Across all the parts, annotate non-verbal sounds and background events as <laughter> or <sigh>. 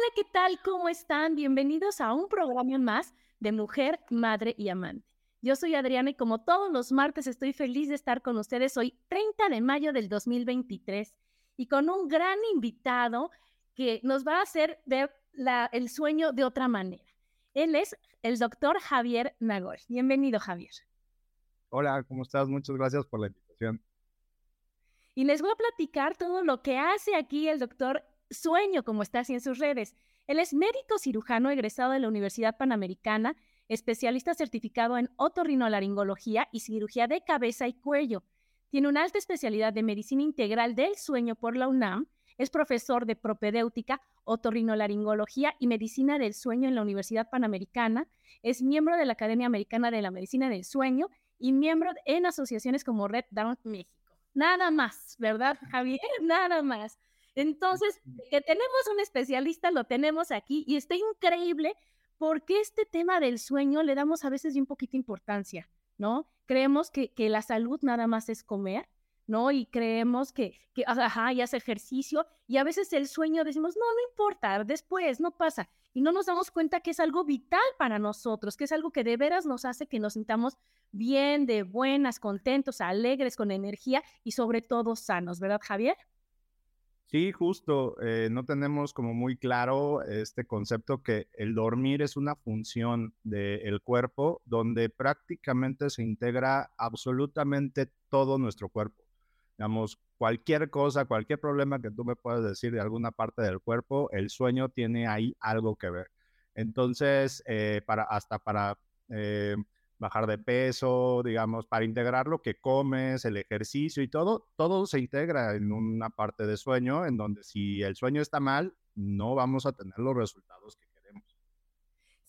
Hola, ¿qué tal? ¿Cómo están? Bienvenidos a un programa más de Mujer, Madre y Amante. Yo soy Adriana y como todos los martes estoy feliz de estar con ustedes hoy 30 de mayo del 2023 y con un gran invitado que nos va a hacer ver el sueño de otra manera. Él es el doctor Javier Nagor. Bienvenido, Javier. Hola, ¿cómo estás? Muchas gracias por la invitación. Y les voy a platicar todo lo que hace aquí el doctor Sueño, como está así en sus redes. Él es médico cirujano egresado de la Universidad Panamericana, especialista certificado en otorrinolaringología y cirugía de cabeza y cuello. Tiene una alta especialidad de medicina integral del sueño por la UNAM. Es profesor de propedéutica, otorrinolaringología y medicina del sueño en la Universidad Panamericana. Es miembro de la Academia Americana de la Medicina del Sueño y miembro en asociaciones como Red Down México. Nada más, ¿verdad, Javier? <laughs> Nada más. Entonces, que tenemos un especialista, lo tenemos aquí y está increíble porque este tema del sueño le damos a veces un poquito importancia, ¿no? Creemos que, que la salud nada más es comer, ¿no? Y creemos que, que, ajá, y hace ejercicio, y a veces el sueño decimos, no, no importa, después, no pasa. Y no nos damos cuenta que es algo vital para nosotros, que es algo que de veras nos hace que nos sintamos bien, de buenas, contentos, alegres, con energía y sobre todo sanos, ¿verdad, Javier? Sí, justo, eh, no tenemos como muy claro este concepto que el dormir es una función del cuerpo donde prácticamente se integra absolutamente todo nuestro cuerpo. Digamos, cualquier cosa, cualquier problema que tú me puedas decir de alguna parte del cuerpo, el sueño tiene ahí algo que ver. Entonces, eh, para, hasta para eh, bajar de peso, digamos, para integrar lo que comes, el ejercicio y todo, todo se integra en una parte de sueño en donde si el sueño está mal, no vamos a tener los resultados que.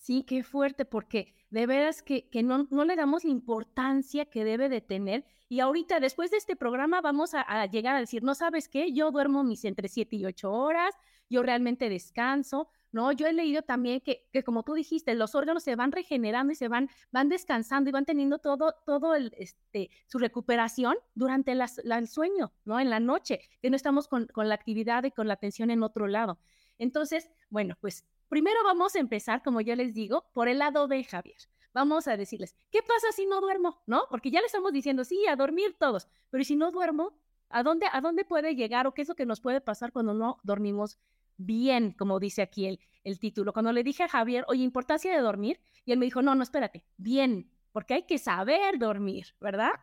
Sí, qué fuerte, porque de veras que, que no, no, le damos la importancia que debe de tener. Y ahorita, después de este programa, vamos a, llegar a decir, no sabes qué, yo duermo mis entre 7 y 8 horas, yo realmente descanso, ¿no? Yo he leído también que, que, como tú dijiste, los órganos se van regenerando y se van, van descansando y van teniendo todo, todo el, este, su recuperación durante el sueño, ¿no? En la noche, que no estamos con, con la actividad y con la atención en otro lado. Entonces, bueno, pues primero vamos a empezar, como yo les digo, por el lado de Javier. Vamos a decirles, ¿qué pasa si no duermo? ¿No? Porque ya le estamos diciendo, sí, a dormir todos, pero si no duermo? ¿A dónde, ¿A dónde puede llegar o qué es lo que nos puede pasar cuando no dormimos bien, como dice aquí el, el título. Cuando le dije a Javier, oye, importancia de dormir, y él me dijo, no, no, espérate, bien, porque hay que saber dormir, ¿verdad?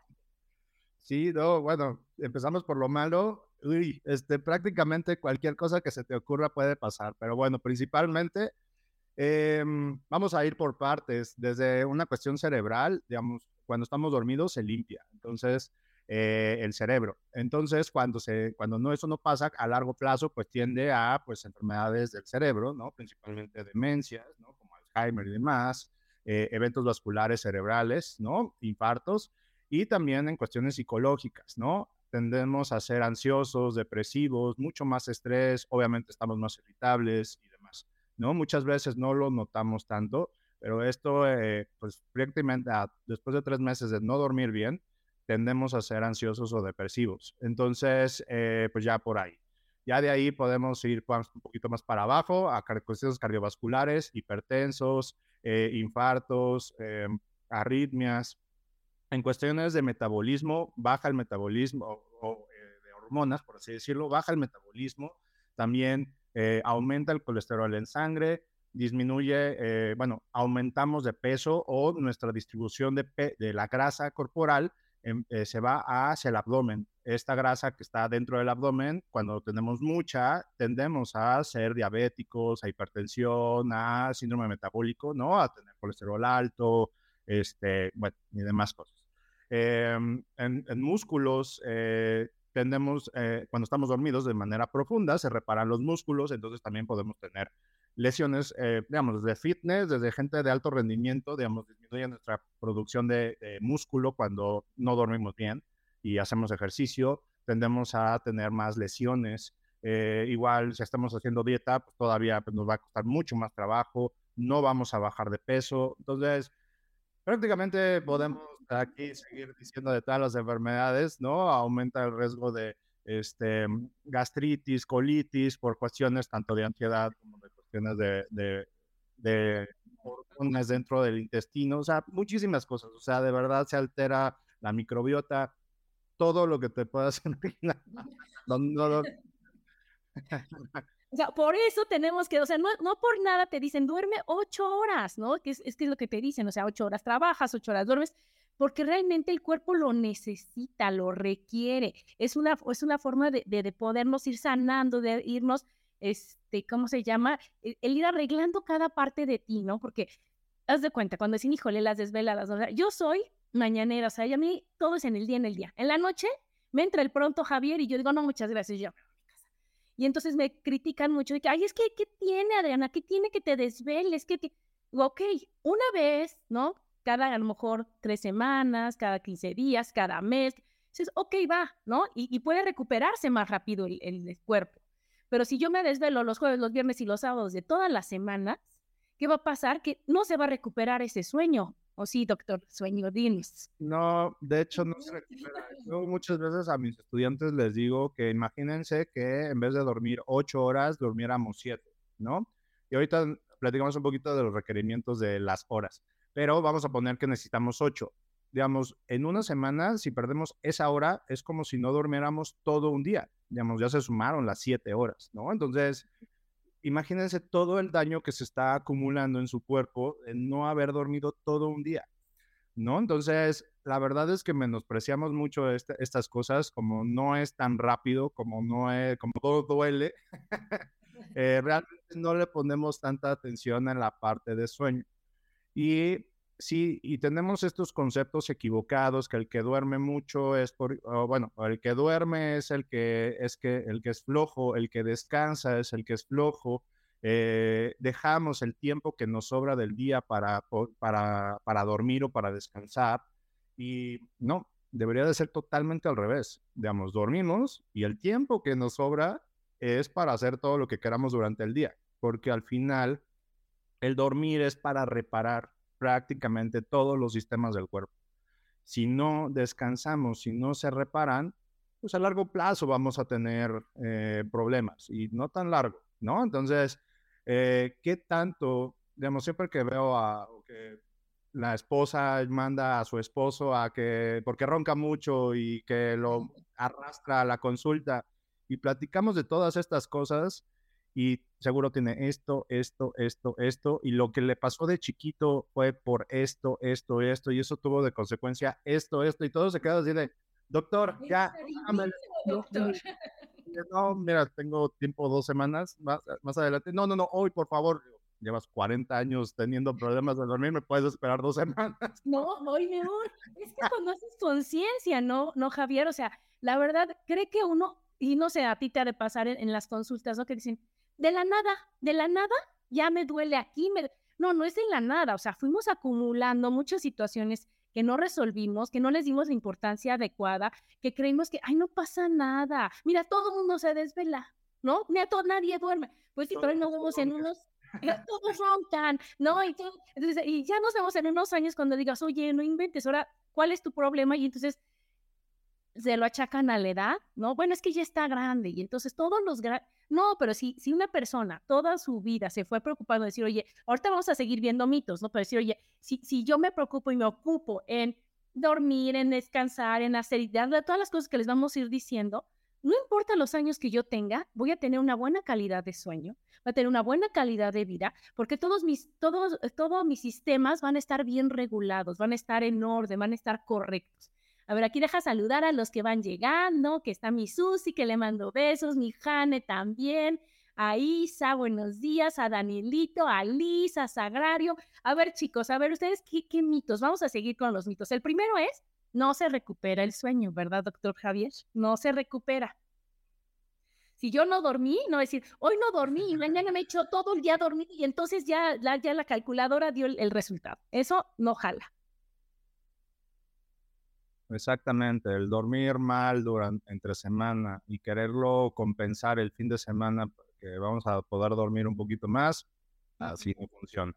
Sí, no, bueno, empezamos por lo malo. Uy, este, prácticamente cualquier cosa que se te ocurra puede pasar, pero bueno, principalmente eh, vamos a ir por partes. Desde una cuestión cerebral, digamos, cuando estamos dormidos se limpia. Entonces, eh, el cerebro. Entonces, cuando, cuando no, eso no pasa a largo plazo, pues tiende a pues, enfermedades del cerebro, ¿no? principalmente demencias, ¿no? como Alzheimer y demás, eh, eventos vasculares cerebrales, ¿no? infartos, y también en cuestiones psicológicas, ¿no? Tendemos a ser ansiosos, depresivos, mucho más estrés, obviamente estamos más irritables y demás, ¿no? Muchas veces no lo notamos tanto, pero esto, eh, pues prácticamente después de tres meses de no dormir bien, tendemos a ser ansiosos o depresivos. Entonces, eh, pues ya por ahí. Ya de ahí podemos ir un poquito más para abajo a cuestiones cardiovasculares, hipertensos, eh, infartos, em, arritmias. En cuestiones de metabolismo, baja el metabolismo o, eh, de hormonas, por así decirlo, baja el metabolismo. También aumenta el colesterol en sangre, disminuye, bueno, aumentamos de peso o nuestra distribución de, de la grasa corporal Em, eh, se va hacia el abdomen. Esta grasa que está dentro del abdomen, cuando tenemos mucha, tendemos a ser diabéticos, a hipertensión, a síndrome metabólico, ¿no? A tener colesterol alto, este, bueno, y demás cosas. Em, en, músculos, eh, tendemos, eh, cuando estamos dormidos de manera profunda, se reparan los músculos, entonces también podemos tener lesiones, eh, digamos, desde fitness, desde gente de alto rendimiento, digamos, disminuye nuestra producción de, músculo cuando no dormimos bien y hacemos ejercicio, tendemos a tener más lesiones. Eh, igual, si estamos haciendo dieta, pues todavía pues, nos va a costar mucho más trabajo, no vamos a bajar de peso. Entonces, prácticamente podemos aquí seguir diciendo de todas las enfermedades, ¿no? Aumenta el riesgo de este, gastritis, colitis, por cuestiones tanto de ansiedad como de de, de, de hormonas dentro del intestino, o sea, muchísimas cosas, o sea, de verdad se altera la microbiota, todo lo que te puedas <laughs> imaginar. O sea, por eso tenemos que, o sea, no, no por nada te dicen duerme ocho horas, ¿no? Que es, es que es lo que te dicen, o sea, ocho horas trabajas, ocho horas duermes, porque realmente el cuerpo lo necesita, lo requiere. Es una, es una forma de, de, de podernos ir sanando, de irnos este, ¿cómo se llama? E, el, ir arreglando cada parte de ti, ¿no? Porque, haz de cuenta, cuando dicen, híjole, las desveladas, o sea, yo soy mañanera, o sea, y a mí todo es en el día, en el día. En la noche me entra el pronto Javier y yo digo, no, muchas gracias, yo y entonces me critican mucho de que, ay, es que, ¿qué tiene, Adriana? ¿Qué tiene que te desveles? que te... ok, una vez, ¿no? Cada, a lo mejor, tres semanas, cada 15 días, cada mes. Dices, ok, va, ¿no? Y, puede recuperarse más rápido el, el, cuerpo. Pero si yo me desvelo los jueves, los viernes y los sábados de todas las semanas, ¿qué va a pasar? Que no se va a recuperar ese sueño. ¿O sí, doctor? Sueño, dinos. No, de hecho no se recupera. <laughs> Yo muchas veces a mis estudiantes les digo que imagínense que en vez de dormir ocho horas, durmiéramos siete, ¿no? Y ahorita platicamos un poquito de los requerimientos de las horas, pero vamos a poner que necesitamos ocho. Digamos, en una semana, si perdemos esa hora, es como si no durmiéramos todo un día digamos, ya se sumaron las siete horas, ¿no? Entonces, imagínense todo el daño que se está acumulando en su cuerpo en no haber dormido todo un día, ¿no? Entonces, la verdad es que menospreciamos mucho este, estas cosas, como no es tan rápido, como no es, como todo duele, <laughs> eh, realmente no le ponemos tanta atención en la parte de sueño. Y Sí, y tenemos estos conceptos equivocados que el que duerme mucho es por, bueno, el que duerme es el que es que el que es flojo, el que descansa es el que es flojo. Eh, dejamos el tiempo que nos sobra del día para, para, para dormir o para descansar y no, debería de ser totalmente al revés. Digamos, dormimos y el tiempo que nos sobra es para hacer todo lo que queramos durante el día, porque al final el dormir es para reparar prácticamente todos los sistemas del cuerpo. Si no descansamos, si no se reparan, pues a largo plazo vamos a tener eh, problemas y no tan largo, ¿no? Entonces, eh, ¿qué tanto, digamos, siempre que veo a que la esposa manda a su esposo a que, porque ronca mucho y que lo arrastra a la consulta y platicamos de todas estas cosas, y seguro tiene esto, esto, esto, esto, y lo que le pasó de chiquito fue por esto, esto, esto, y eso tuvo de consecuencia esto, esto, y todo se queda así de, doctor, ya, <laughs> no, mira, tengo tiempo dos semanas más, más adelante, no, no, no, hoy, por favor, llevas 40 años teniendo problemas de dormir, me puedes esperar dos semanas. <laughs> No, hoy mejor, es que conoces conciencia, ¿no? No, Javier, o sea, la verdad, cree que uno, y no sé, a ti te ha de pasar en, en las consultas, ¿no? Que dicen, de la nada, de la nada, ya me duele aquí. Me... No, no es de la nada, o sea, fuimos acumulando muchas situaciones que no resolvimos, que no les dimos la importancia adecuada, que creímos que, ay, no pasa nada, mira, todo el mundo se desvela, ¿no? Mira, todo, nadie duerme. Pues sí, pero nos vemos en unos, eh, todos roncan, ¿no? Y, entonces, y ya nos vemos en unos años cuando digas, oye, no inventes, ahora, ¿cuál es tu problema? Y entonces se lo achacan a la edad, ¿no? Bueno, es que ya está grande y entonces todos los... No, pero si, si una persona toda su vida se fue preocupando de decir, oye, ahorita vamos a seguir viendo mitos, ¿no? Pero decir, oye, si, si yo me preocupo y me ocupo en dormir, en descansar, en hacer y darle todas las cosas que les vamos a ir diciendo, no importa los años que yo tenga, voy a tener una buena calidad de sueño, voy a tener una buena calidad de vida, porque todos mis, todos, todos mis sistemas van a estar bien regulados, van a estar en orden, van a estar correctos. A ver, aquí deja saludar a los que van llegando, que está mi Susi, que le mando besos, mi Jane también, a Isa, buenos días, a Danielito, a Lisa, a Sagrario. A ver, chicos, a ver, ustedes, ¿qué, ¿qué, mitos? Vamos a seguir con los mitos. El primero es, no se recupera el sueño, ¿verdad, doctor Javier? No se recupera. Si yo no dormí, no decir, hoy no dormí mañana me he hecho todo el día dormir y entonces ya la, ya la calculadora dio el resultado. Eso no jala. Exactamente, el dormir mal durante entre semana y quererlo compensar el fin de semana que vamos a poder dormir un poquito más, así no funciona.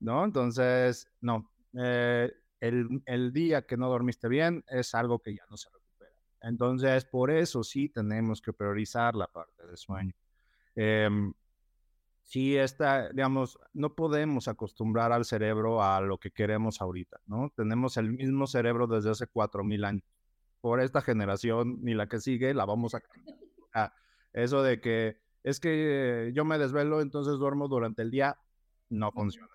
¿No? Entonces, no. Eh, el, el, día que no dormiste bien es algo que ya no se recupera. Entonces, por eso sí tenemos que priorizar la parte del sueño. Eh, sí está, digamos, no podemos acostumbrar al cerebro a lo que queremos ahorita, ¿no? Tenemos el mismo cerebro desde hace cuatro mil años. Por esta generación ni la que sigue la vamos a cambiar. eso de que es que yo me desvelo, entonces duermo durante el día, no funciona.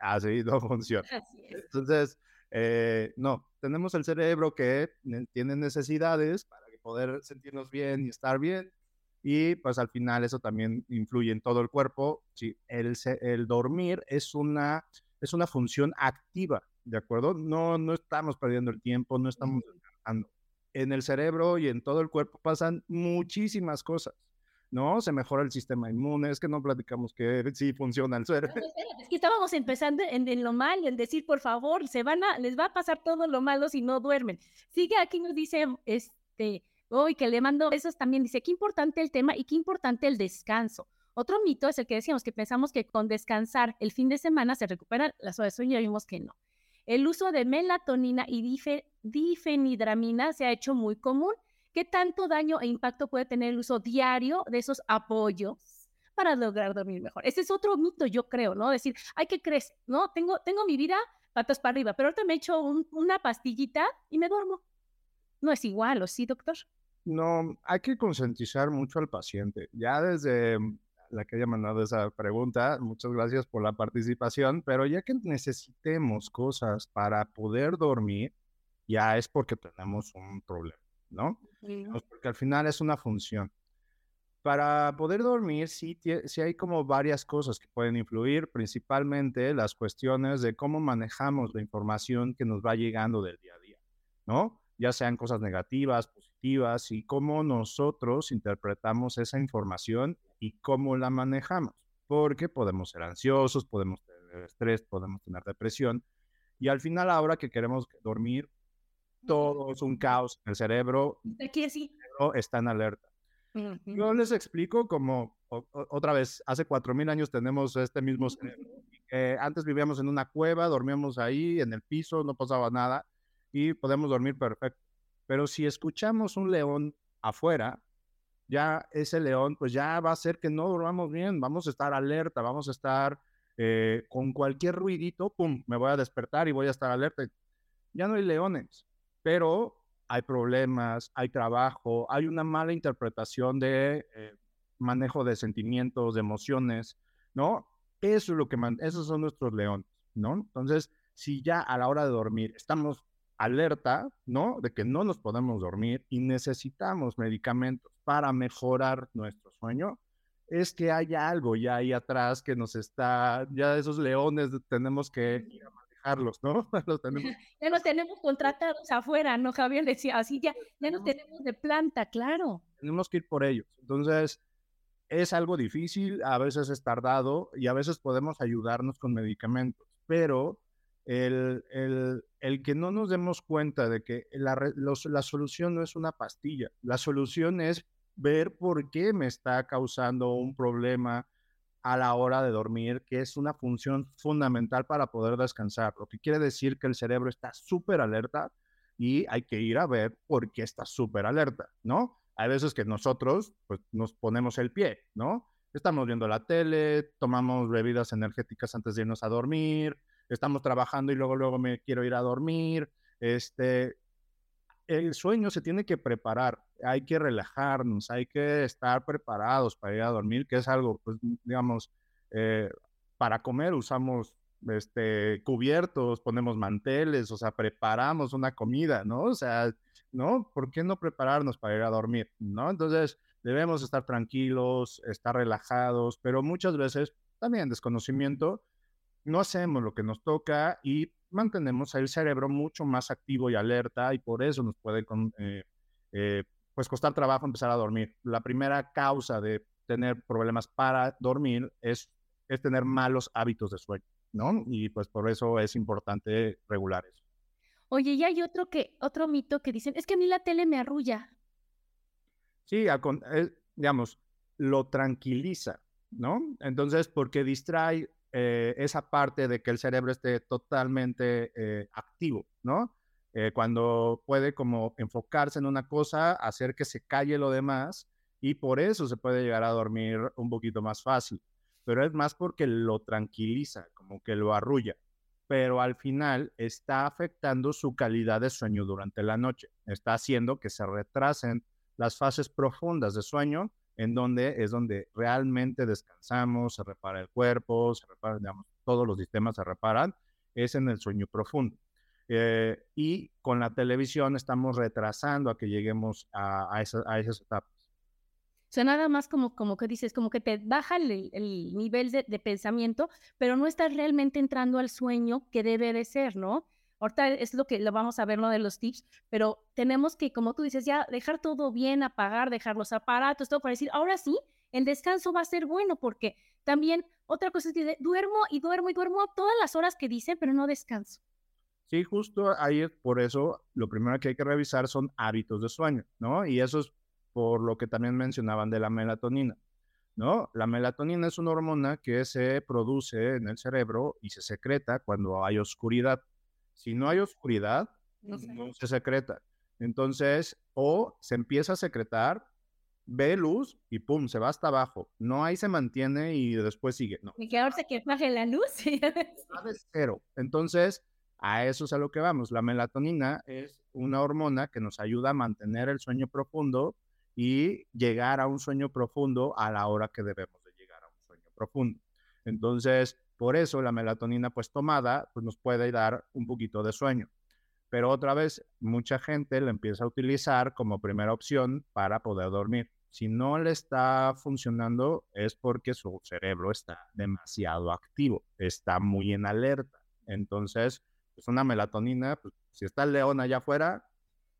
Así no <laughs> funciona. Entonces, eh, no, tenemos el cerebro que tiene necesidades para poder sentirnos bien y estar bien y pues al final eso también influye en todo el cuerpo. Sí, el, el dormir es una, es una función activa, ¿de acuerdo? No, no estamos perdiendo el tiempo, no estamos descansando. En el cerebro y en todo el cuerpo pasan muchísimas cosas. ¿no? Se mejora el sistema inmune, es que no platicamos que <laughs> sí funciona el cerebro. es que estábamos empezando en, en, lo malo, en decir, por favor, se van a, les va a pasar todo lo malo si no duermen. Sigue aquí nos dice, este, Hoy que le mando besos también dice, qué importante el tema y qué importante el descanso. Otro mito es el que decíamos que pensamos que con descansar el fin de semana se recupera las horas de sueño y vimos que no. El uso de melatonina y difenidramina se ha hecho muy común. ¿Qué tanto daño e impacto puede tener el uso diario de esos apoyos para lograr dormir mejor? Ese es otro mito, yo creo, ¿no? Decir, ay, ¿qué crees? No, tengo, tengo mi vida patas para arriba, pero ahorita me echo una pastillita y me duermo. No es igual, ¿o sí, doctor? No, hay que concientizar mucho al paciente. Ya desde mm, la que haya mandado esa pregunta, muchas gracias por la participación, pero ya que necesitemos cosas para poder dormir, ya es porque tenemos un problema, ¿no? Porque al final es una función. Para poder dormir, sí, sí hay como varias cosas que pueden influir, principalmente las cuestiones de cómo manejamos la información que nos va llegando del día a día, ¿no? Ya sean cosas negativas, y cómo nosotros interpretamos esa información y cómo la manejamos. Porque podemos ser ansiosos, podemos tener estrés, podemos tener depresión. Y al final, ahora que queremos dormir, todo es un caos en el cerebro. Aquí sí. está en alerta. Yo les explico como, otra vez, hace cuatro mil años tenemos este mismo cerebro. antes vivíamos en una cueva, dormíamos ahí en el piso, no pasaba nada y podemos dormir perfecto. Pero si escuchamos un león afuera, ya ese león, pues ya va a hacer que no dormamos bien, vamos a estar alerta, vamos a estar eh, con cualquier ruidito, pum, me voy a despertar y voy a estar alerta. Ya no hay leones, pero hay problemas, hay trabajo, hay una mala interpretación de eh, manejo de sentimientos, de emociones, ¿no? Eso es lo que, esos son nuestros leones, ¿no? Entonces, si ya a la hora de dormir estamos alerta, ¿no? De que no nos podemos dormir y necesitamos medicamentos para mejorar nuestro sueño, es que hay algo ya ahí atrás que nos está, ya esos leones tenemos que ir a manejarlos, ¿no? <laughs> los tenemos. <laughs> Ya nos tenemos contratados afuera, ¿no? Javier decía, así ya, ya nos tenemos de planta, claro. Tenemos que ir por ellos. Entonces, es algo difícil, a veces es tardado y a veces podemos ayudarnos con medicamentos, pero el, el, el que no nos demos cuenta de que la, la solución no es una pastilla, la solución es ver por qué me está causando un problema a la hora de dormir, que es una función fundamental para poder descansar, lo que quiere decir que el cerebro está súper alerta y hay que ir a ver por qué está súper alerta, ¿no? Hay veces que nosotros pues, nos ponemos el pie, ¿no? Estamos viendo la tele, tomamos bebidas energéticas antes de irnos a dormir, estamos trabajando y luego, luego me quiero ir a dormir. Este, el sueño se tiene que preparar, hay que relajarnos, hay que estar preparados para ir a dormir, que es algo, pues, digamos, eh, para comer usamos este, cubiertos, ponemos manteles, o sea, preparamos una comida, ¿no? O sea, ¿no? ¿Por qué no prepararnos para ir a dormir, ¿no? Entonces, debemos estar tranquilos, estar relajados, pero muchas veces también desconocimiento, no hacemos lo que nos toca y mantenemos el cerebro mucho más activo y alerta y por eso nos puede eh, eh, pues costar trabajo empezar a dormir. La primera causa de tener problemas para dormir es, es tener malos hábitos de sueño, ¿no? Y pues por eso es importante regular eso. Oye, y hay otro que otro mito que dicen, es que a mí la tele me arrulla. Sí, eh, digamos, lo tranquiliza, ¿no? Entonces, porque distrae eh, esa parte de que el cerebro esté totalmente eh, activo, ¿no? cuando puede como enfocarse en una cosa, hacer que se calle lo demás y por eso se puede llegar a dormir un poquito más fácil. Pero es más porque lo tranquiliza, como que lo arrulla pero al final está afectando su calidad de sueño durante la noche. Está haciendo que se retrasen las fases profundas de sueño, en donde es donde realmente descansamos, se repara el cuerpo, se repara, digamos, todos los sistemas se reparan, es en el sueño profundo. Eh, y con la televisión estamos retrasando a que lleguemos a, a, esas etapas. O sea, nada más como, como que dices, como que te baja el, nivel de, de, pensamiento, pero no estás realmente entrando al sueño que debe de ser, ¿no? Ahorita es lo que lo vamos a ver, lo de los tips, pero tenemos que, como tú dices, ya dejar todo bien, apagar, dejar los aparatos, todo para decir, ahora sí, el descanso va a ser bueno, porque también otra cosa es que duermo y duermo y duermo todas las horas que dice, pero no descanso. Sí, justo ahí es por eso lo primero que hay que revisar son hábitos de sueño, ¿no? Y eso es por lo que también mencionaban de la melatonina, ¿no? La melatonina es una hormona que se produce en el cerebro y se secreta cuando hay oscuridad. Si no hay oscuridad, no, se secreta. Entonces, o se empieza a secretar, ve luz y pum, se va hasta abajo. No ahí se mantiene y después sigue. No. Y que ahora se que baje la luz. <laughs> de cero. Entonces, a eso es a lo que vamos. La melatonina es una hormona que nos ayuda a mantener el sueño profundo y llegar a un sueño profundo a la hora que debemos de llegar a un sueño profundo. Entonces, por eso la melatonina pues tomada pues nos puede dar un poquito de sueño. Pero otra vez, mucha gente la empieza a utilizar como primera opción para poder dormir. Si no le está funcionando es porque su cerebro está demasiado activo, está muy en alerta. Entonces, pues una melatonina, pues, si está el león allá afuera,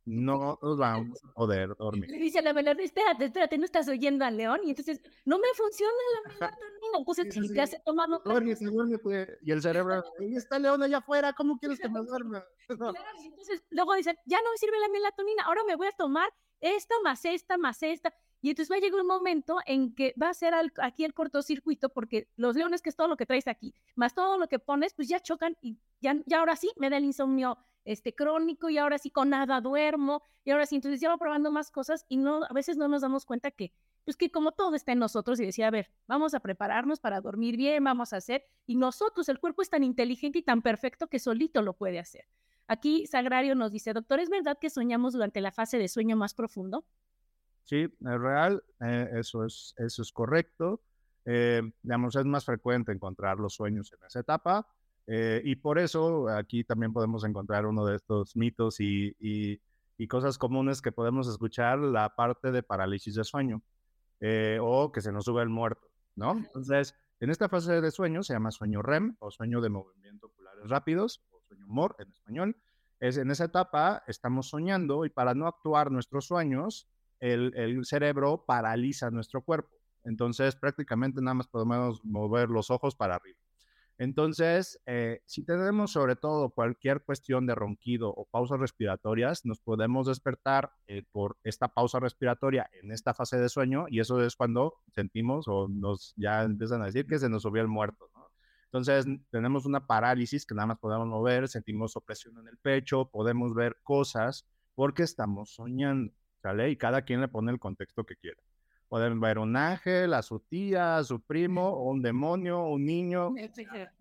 no nos vamos a poder dormir. Le dice a la melatonina, espérate, espérate, no estás oyendo al león. Y entonces, no me funciona la melatonina. Entonces, si te hace tomar duerme, pues. Y el cerebro, ahí está el león allá afuera, ¿cómo quieres que me duerma? <laughs> entonces, luego dicen, ya no me sirve la melatonina, ahora me voy a tomar esta más esta más esta. Y entonces va a llegar un momento en que va a ser aquí el cortocircuito, porque los leones, que es todo lo que traes aquí, más todo lo que pones, pues ya chocan y ya, ya ahora sí me da el insomnio este, crónico y ahora sí con nada duermo y ahora sí, entonces ya probando más cosas y no, a veces no nos damos cuenta que, pues que como todo está en nosotros y decía, a ver, vamos a prepararnos para dormir bien, vamos a hacer, y nosotros, el cuerpo es tan inteligente y tan perfecto que solito lo puede hacer. Aquí Sagrario nos dice, doctor, ¿es verdad que soñamos durante la fase de sueño más profundo? Sí, es real, eh, eso, es, eso es correcto. Eh, digamos, es más frecuente encontrar los sueños en esa etapa. Eh, y por eso aquí también podemos encontrar uno de estos mitos y, y, cosas comunes que podemos escuchar, la parte de parálisis de sueño eh, o que se nos sube el muerto, ¿no? Entonces, en esta fase de sueño se llama sueño REM o sueño de movimiento oculares rápidos o sueño MOR en español. Es en esa etapa estamos soñando y para no actuar nuestros sueños, el, el cerebro paraliza nuestro cuerpo. Entonces, prácticamente nada más podemos mover los ojos para arriba. Entonces, eh, si tenemos sobre todo cualquier cuestión de ronquido o pausas respiratorias, nos podemos despertar eh, por esta pausa respiratoria en esta fase de sueño y eso es cuando sentimos o nos ya empiezan a decir que se nos subió el muerto. Entonces, tenemos una parálisis que nada más podemos mover, sentimos opresión en el pecho, podemos ver cosas porque estamos soñando, ¿sale? Y cada quien le pone el contexto que quiera. Pueden ver un ángel, a su tía, a su primo, o <laughs> un demonio, un niño,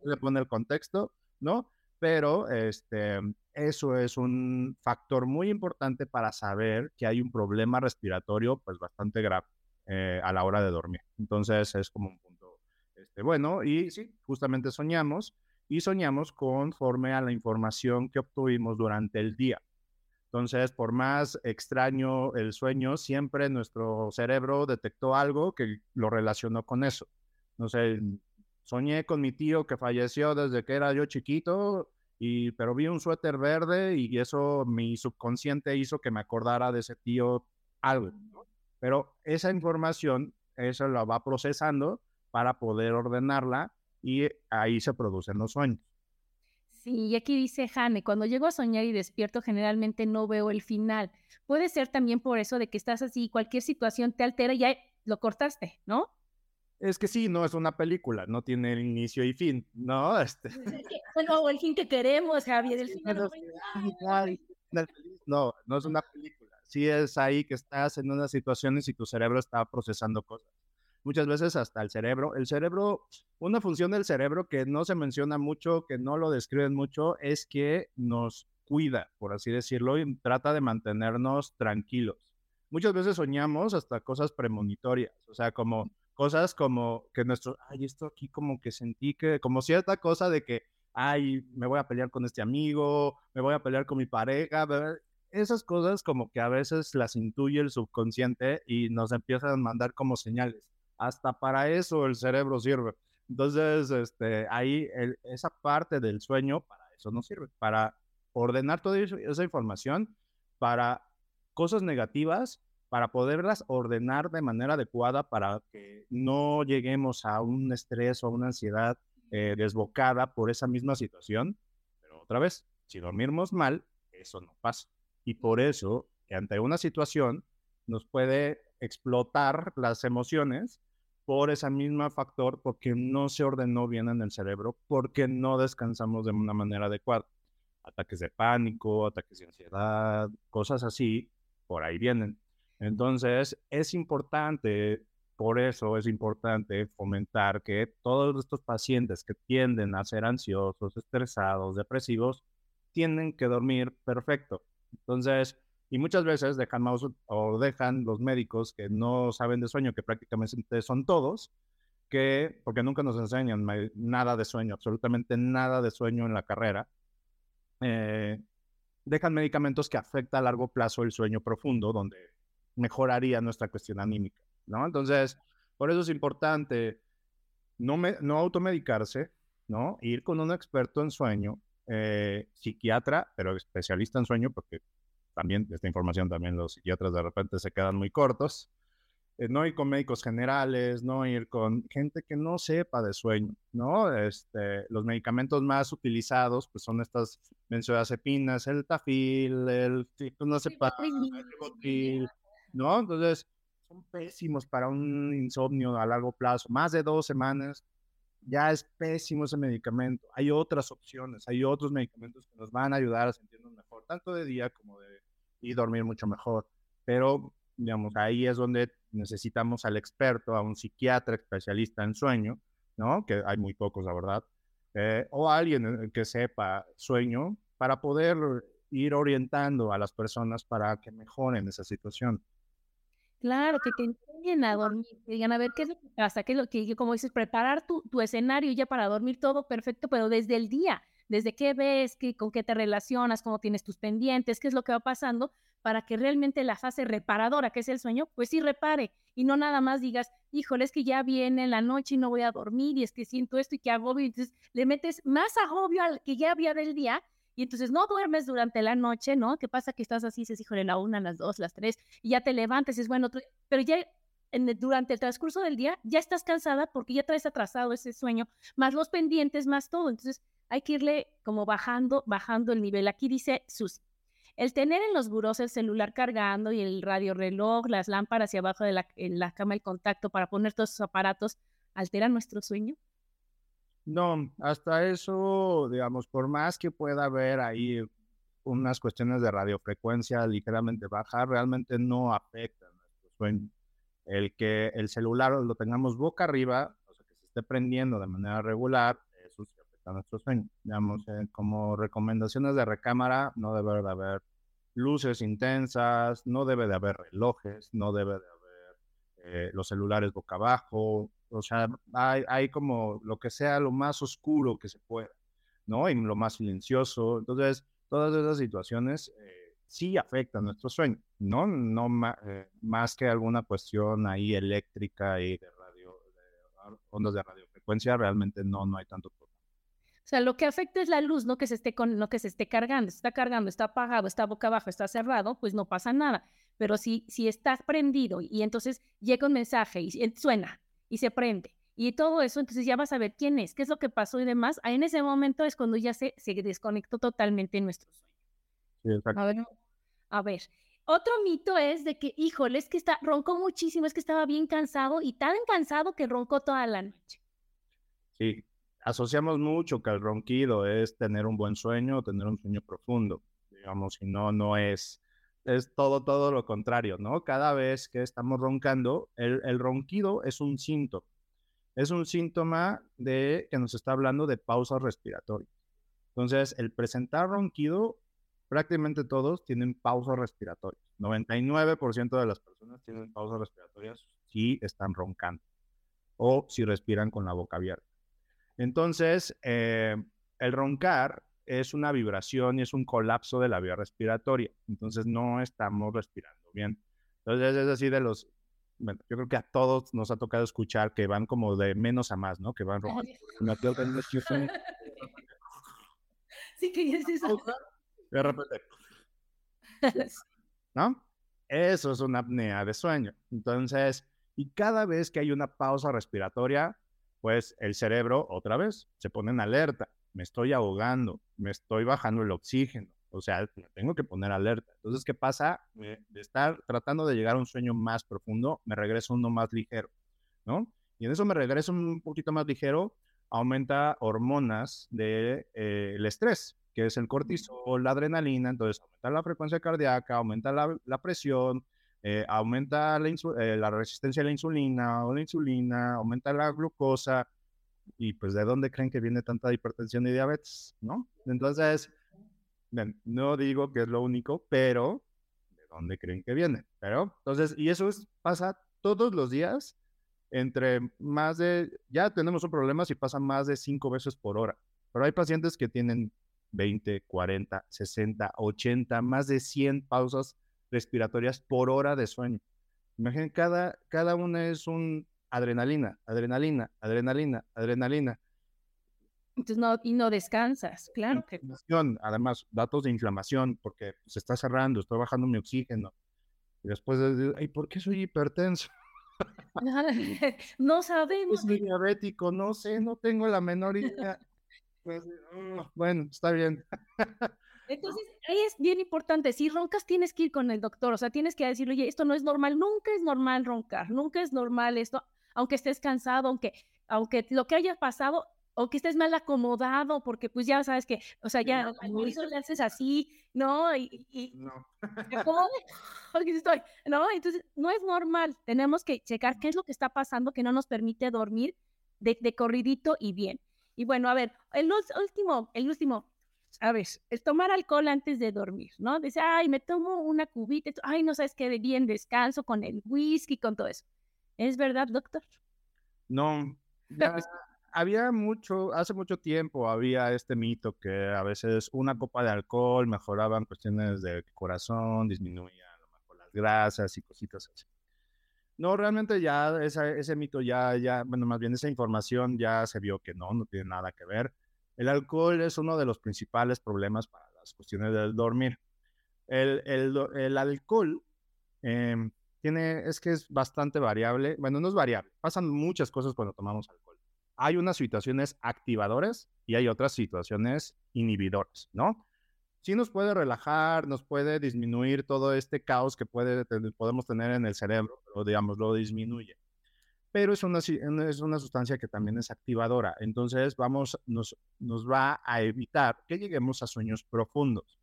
le pone el contexto, ¿no? Pero este, eso es un factor muy importante para saber que hay un problema respiratorio pues bastante grave eh, a la hora de dormir. Entonces es como un punto este, bueno y sí, justamente soñamos y soñamos conforme a la información que obtuvimos durante el día. Entonces, por más extraño el sueño, siempre nuestro cerebro detectó algo que lo relacionó con eso. No sé, soñé con mi tío que falleció desde que era yo chiquito, y, pero vi un suéter verde y eso mi subconsciente hizo que me acordara de ese tío algo. Pero esa información, eso la va procesando para poder ordenarla y ahí se producen los sueños. Sí, y aquí dice Jane, cuando llego a soñar y despierto generalmente no veo el final. Puede ser también por eso de que estás así, cualquier situación te altera y ya lo cortaste, ¿no? Es que sí, no es una película, no tiene inicio y fin, ¿no? Este... <laughs> Bueno, el fin que queremos, Javier, el final. No, no es una película. Sí es ahí que estás en unas situaciones y tu cerebro está procesando cosas. Muchas veces hasta el cerebro. El cerebro, una función del cerebro que no se menciona mucho, que no lo describen mucho, es que nos cuida, por así decirlo, y trata de mantenernos tranquilos. Muchas veces soñamos hasta cosas premonitorias, o sea, como cosas como que nuestro, ay, esto aquí como que sentí que, como cierta cosa de que, ay, me voy a pelear con este amigo, me voy a pelear con mi pareja, esas cosas como que a veces las intuye el subconsciente y nos empiezan a mandar como señales. Hasta para eso el cerebro sirve. Entonces, este, ahí esa parte del sueño, para eso nos sirve, para ordenar toda esa información, para cosas negativas para poderlas ordenar de manera adecuada para que no lleguemos a un estrés o a una ansiedad eh, desbocada por esa misma situación. Pero otra vez, si dormimos mal, eso no pasa. Y por eso, ante una situación, nos puede explotar las emociones por ese mismo factor, porque no se ordenó bien en el cerebro, porque no descansamos de una manera adecuada. Ataques de pánico, ataques de ansiedad, cosas así, por ahí vienen. Entonces, es importante, por eso es importante fomentar que todos estos pacientes que tienden a ser ansiosos, estresados, depresivos, tienen que dormir perfecto. Entonces, y muchas veces dejan o dejan los médicos que no saben de sueño, que prácticamente son todos, que, porque nunca nos enseñan nada de sueño, absolutamente nada de sueño en la carrera, eh, dejan medicamentos que afectan a largo plazo el sueño profundo, donde mejoraría nuestra cuestión anímica, ¿no? Entonces, por eso es importante no, me, no automedicarse, ¿no? Ir con un experto en sueño, eh, psiquiatra, pero especialista en sueño, porque también esta información también los psiquiatras de repente se quedan muy cortos. Eh, no ir con médicos generales, no ir con gente que no sepa de sueño, ¿no? Este, los medicamentos más utilizados pues son estas benzodiazepinas, el tafil, el, no sepa, el ¿no? Entonces, son pésimos para un insomnio a largo plazo, más de dos semanas, ya es pésimo ese medicamento. Hay otras opciones, hay otros medicamentos que nos van a ayudar a sentirnos mejor, tanto de día como de y dormir mucho mejor. Pero, digamos, ahí es donde necesitamos al experto, a un psiquiatra especialista en sueño, ¿no? Que hay muy pocos, la verdad, eh, o alguien eh, que sepa sueño para poder ir orientando a las personas para que mejoren esa situación. Claro, que te enseñen a dormir, que digan, a ver, ¿qué es lo que pasa? ¿Qué es lo que, como dices, preparar tu, tu escenario ya para dormir todo perfecto, pero desde el día, desde qué ves, qué, con qué te relacionas, cómo tienes tus pendientes, qué es lo que va pasando, para que realmente la fase reparadora, que es el sueño, pues sí repare y no nada más digas, híjole, es que ya viene la noche y no voy a dormir y es que siento esto y que agobio, y entonces le metes más agobio al que ya había del día y entonces no duermes durante la noche, ¿no? ¿Qué pasa que estás así, dices, híjole, la una, las dos, las tres, y ya te levantas, es bueno, pero ya durante el transcurso del día ya estás cansada porque ya traes atrasado ese sueño, más los pendientes, más todo. Entonces hay que irle como bajando, bajando el nivel. Aquí dice Susi. El tener en los burós el celular cargando y el radio reloj, las lámparas y abajo de la, en la cama el contacto para poner todos esos aparatos, ¿altera nuestro sueño? No, hasta eso, digamos, por más que pueda haber ahí unas cuestiones de radiofrecuencia ligeramente baja, realmente no afecta nuestro sueño. El que el celular lo tengamos boca arriba, o sea, que se esté prendiendo de manera regular, a nuestro sueño. Digamos, eh, como recomendaciones de recámara, no debe de haber luces intensas, no debe de haber relojes, no debe de haber eh, los celulares boca abajo, o sea, hay, hay, como lo que sea lo más oscuro que se pueda, ¿no? Y lo más silencioso. Entonces, todas esas situaciones eh, sí afectan nuestro sueño, ¿no? No eh, más que alguna cuestión ahí eléctrica y de radio, de ondas de radiofrecuencia, realmente no, no hay tanto problema. O sea, lo que afecta es la luz, no que se esté con, no que se esté cargando, está cargando, está apagado, está boca abajo, está cerrado, pues no pasa nada. Pero si, si está prendido y entonces llega un mensaje y suena, y se prende. Y todo eso, entonces ya vas a ver quién es, qué es lo que pasó y demás. Ahí en ese momento es cuando ya se, se desconectó totalmente nuestro sueño. Sí, exacto. A ver, a ver, otro mito es de que, híjole, es que está, roncó muchísimo, es que estaba bien cansado y tan cansado que roncó toda la noche. Sí, asociamos mucho que el ronquido es tener un buen sueño, tener un sueño profundo, digamos, y no, no es es todo, todo lo contrario, ¿no? Cada vez que estamos roncando, el, ronquido es un síntoma. Es un síntoma de que nos está hablando de pausas respiratorias. Entonces, el presentar ronquido, prácticamente todos tienen pausas respiratorias. 99% de las personas tienen pausas respiratorias si están roncando o si respiran con la boca abierta. Entonces, eh, el roncar es una vibración y es un colapso de la vía respiratoria. Entonces no estamos respirando bien. Entonces es así de los, bueno, yo creo que a todos nos ha tocado escuchar que van como de menos a más, ¿no? Que van <laughs> Sí, que es eso. De repente. <laughs> ¿No? Eso es una apnea de sueño. Entonces, y cada vez que hay una pausa respiratoria, pues el cerebro otra vez se pone en alerta me estoy ahogando, me estoy bajando el oxígeno, o sea, me tengo que poner alerta. Entonces, ¿qué pasa? de estar tratando de llegar a un sueño más profundo, me regreso uno más ligero, ¿no? Y en eso me regreso un poquito más ligero, aumenta hormonas del de, eh, estrés, que es el cortisol, la adrenalina, entonces aumenta la frecuencia cardíaca, aumenta la, presión, eh, aumenta la, eh, la, resistencia a la insulina o la insulina, aumenta la glucosa, y pues de dónde creen que viene tanta hipertensión y diabetes, ¿no? Entonces, no digo que es lo único, pero ¿de dónde creen que viene? Pero, entonces, y eso es, pasa todos los días entre más de, ya tenemos un problema si pasa más de cinco veces por hora, pero hay pacientes que tienen 20, 40, 60, 80, más de 100 pausas respiratorias por hora de sueño. Imaginen, cada, cada una es un adrenalina, adrenalina, adrenalina, adrenalina. Entonces no, y no descansas, claro. Que... Además, datos de inflamación, porque se está cerrando, estoy bajando mi oxígeno. Y después, ¿y por qué soy hipertenso? <laughs> no sabemos. Soy diabético, no sé, no tengo la menor idea. Pues, oh, bueno, está bien. <laughs> Entonces, ahí es bien importante, si roncas tienes que ir con el doctor, o sea, tienes que decirle, oye, esto no es normal, nunca es normal roncar, nunca es normal esto, aunque estés cansado, aunque, aunque lo que haya pasado, o que estés mal acomodado, porque pues ya sabes que, o sea, ya no, eso le haces así, ¿no? Y, y no. <laughs> estoy, ¿no? Entonces, no es normal, tenemos que checar qué es lo que está pasando que no nos permite dormir de, de corridito y bien. Y bueno, a ver, el último, el último, a ver, es tomar alcohol antes de dormir, ¿no? Dice, ay, me tomo una cubita, ay, no sabes qué bien descanso con el whisky, con todo eso. ¿Es verdad, doctor? No, había mucho, hace mucho tiempo había este mito que a veces una copa de alcohol mejoraban cuestiones de corazón, disminuía a lo mejor las grasas y cositas así. No, realmente ya ese mito ya, ya, bueno, más bien esa información ya se vio que no, no tiene nada que ver. El alcohol es uno de los principales problemas para las cuestiones del dormir. El, el, el alcohol eh, tiene, es que es bastante variable. Bueno, no es variable, pasan muchas cosas cuando tomamos alcohol. Hay unas situaciones activadoras y hay otras situaciones inhibidoras, ¿no? Sí nos puede relajar, nos puede disminuir todo este caos que puede, podemos tener en el cerebro, pero digamos, lo disminuye. Pero es una, es una sustancia que también es activadora. Entonces, vamos, nos, nos va a evitar que lleguemos a sueños profundos.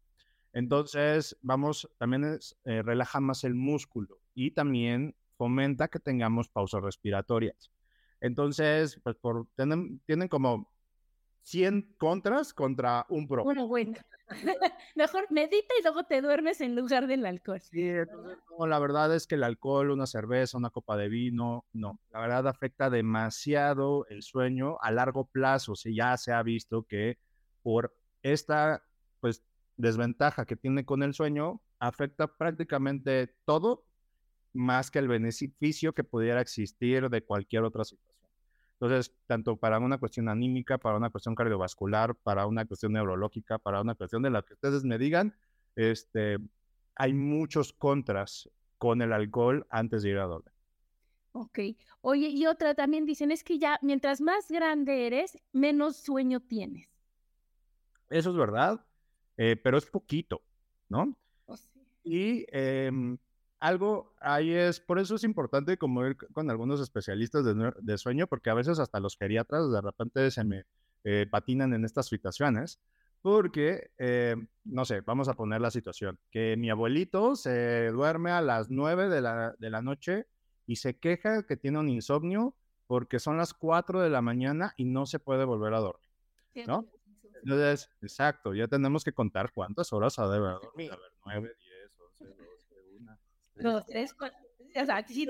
Entonces, vamos, también es, eh, relaja más el músculo y también fomenta que tengamos pausas respiratorias. Entonces, pues por, tienen, tienen como 100 contras contra un pro. Bueno, bueno. <laughs> Mejor medita y luego te duermes en lugar del alcohol. Sí, entonces, no, la verdad es que el alcohol, una cerveza, una copa de vino, no, la verdad afecta demasiado el sueño a largo plazo. Si ya se ha visto que por esta pues desventaja que tiene con el sueño, afecta prácticamente todo más que el beneficio que pudiera existir de cualquier otra situación. Entonces, tanto para una cuestión anímica, para una cuestión cardiovascular, para una cuestión neurológica, para una cuestión de la que ustedes me digan, este, hay muchos contras con el alcohol antes de ir a dormir. Ok. Oye, y otra también dicen, es que ya mientras más grande eres, menos sueño tienes. Eso es verdad, eh, pero es poquito, ¿no? Oh, y em, algo ahí es, por eso es importante como ir con algunos especialistas de, sueño, porque a veces hasta los geriatras de repente se me eh, patinan en estas situaciones, porque, eh, no sé, vamos a poner la situación, que mi abuelito se duerme a las 9 de la, de la noche y se queja que tiene un insomnio porque son las 4 de la mañana y no se puede volver a dormir, ¿no? Entonces, exacto, ya tenemos que contar cuántas horas ha de haber dormido. A ver, 9, 10, 11, 12 dos, tres, cuatro. O sea, sí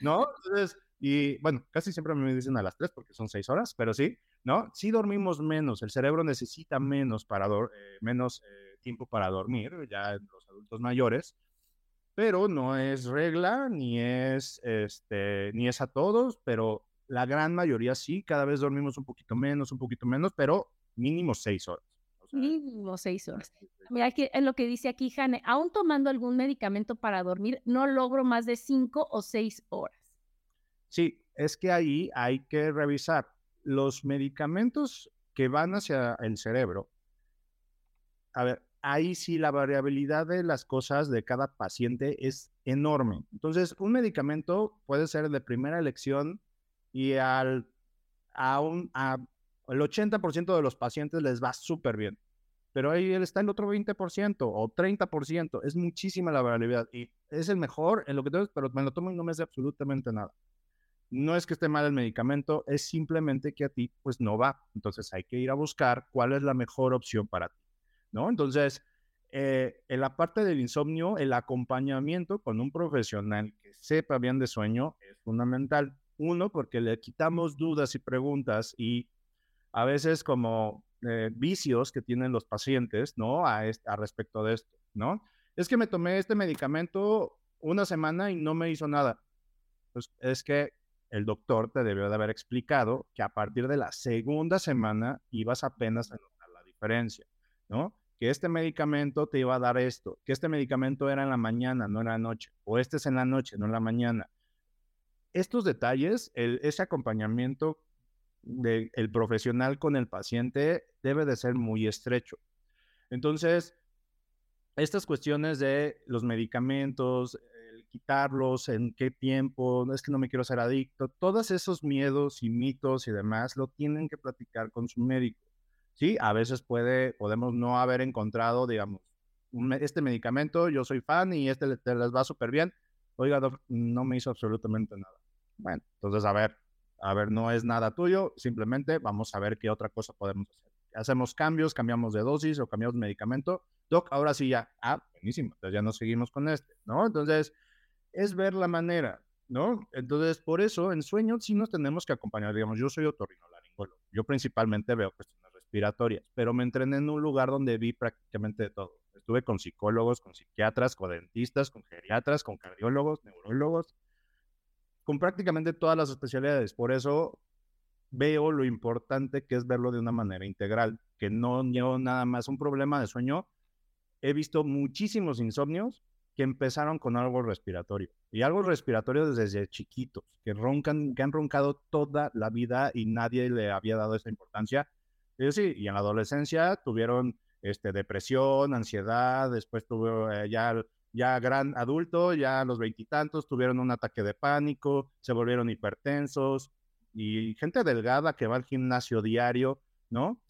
¿No? Entonces, y bueno, casi siempre me dicen a las tres porque son seis horas, pero sí, ¿no? Sí dormimos menos, el cerebro necesita menos, para eh, menos eh, tiempo para dormir, ya en los adultos mayores, pero no es regla, ni es, este, ni es a todos, pero la gran mayoría sí, cada vez dormimos un poquito menos, un poquito menos, pero mínimo seis horas. Mínimo seis horas. Mira, es lo que dice aquí Jane, aún tomando algún medicamento para dormir, no logro más de cinco o seis horas. Sí, es que ahí hay que revisar los medicamentos que van hacia el cerebro. A ver, ahí sí la variabilidad de las cosas de cada paciente es enorme. Entonces, un medicamento puede ser de primera elección y al, a un, a, el 80% de los pacientes les va súper bien pero ahí está el otro 20% o 30%. Es muchísima la variabilidad y es el mejor en lo que tengo, pero me lo tomo y no me hace absolutamente nada. No es que esté mal el medicamento, es simplemente que a ti pues no va. Entonces hay que ir a buscar cuál es la mejor opción para ti, ¿no? Entonces, eh, en la parte del insomnio, el acompañamiento con un profesional que sepa bien de sueño es fundamental. Uno, porque le quitamos dudas y preguntas y a veces como eh, vicios que tienen los pacientes, ¿no? A, respecto de esto, ¿no? Es que me tomé este medicamento una semana y no me hizo nada. Pues es que el doctor te debió de haber explicado que a partir de la segunda semana ibas apenas a notar la diferencia, ¿no? Que este medicamento te iba a dar esto, que este medicamento era en la mañana, no en la noche, o este es en la noche, no en la mañana. Estos detalles, el, ese acompañamiento el profesional con el paciente debe de ser muy estrecho. Entonces, estas cuestiones de los medicamentos, el quitarlos, en qué tiempo, es que no me quiero ser adicto, todos esos miedos y mitos y demás lo tienen que platicar con su médico. Sí, a veces puede, podemos no haber encontrado, digamos, este medicamento, yo soy fan y este te les va súper bien. Oiga, no me hizo absolutamente nada. Bueno, entonces, a ver, a ver, no es nada tuyo, simplemente vamos a ver qué otra cosa podemos hacer. Hacemos cambios, cambiamos de dosis o cambiamos de medicamento. Doc, ahora sí ya, ah, buenísimo, entonces ya nos seguimos con este, ¿no? Entonces, es ver la manera, ¿no? Entonces, por eso, en sueños sí nos tenemos que acompañar. Digamos, yo soy otorrinolaringólogo. Yo principalmente veo cuestiones respiratorias, pero me entrené en un lugar donde vi prácticamente de todo. Estuve con psicólogos, con psiquiatras, con dentistas, con geriatras, con cardiólogos, neurólogos, con prácticamente todas las especialidades. Por eso veo lo importante que es verlo de una manera integral, que no llevo nada más un problema de sueño. He visto muchísimos insomnios que empezaron con algo respiratorio y algo respiratorio desde chiquitos, que roncan, que han roncado toda la vida y nadie le había dado esa importancia. Y sí, y en la adolescencia tuvieron este, depresión, ansiedad, después tuvo eh, ya ya gran adulto, ya a los veintitantos, tuvieron un ataque de pánico, se volvieron hipertensos y gente delgada que va al gimnasio diario, ¿no?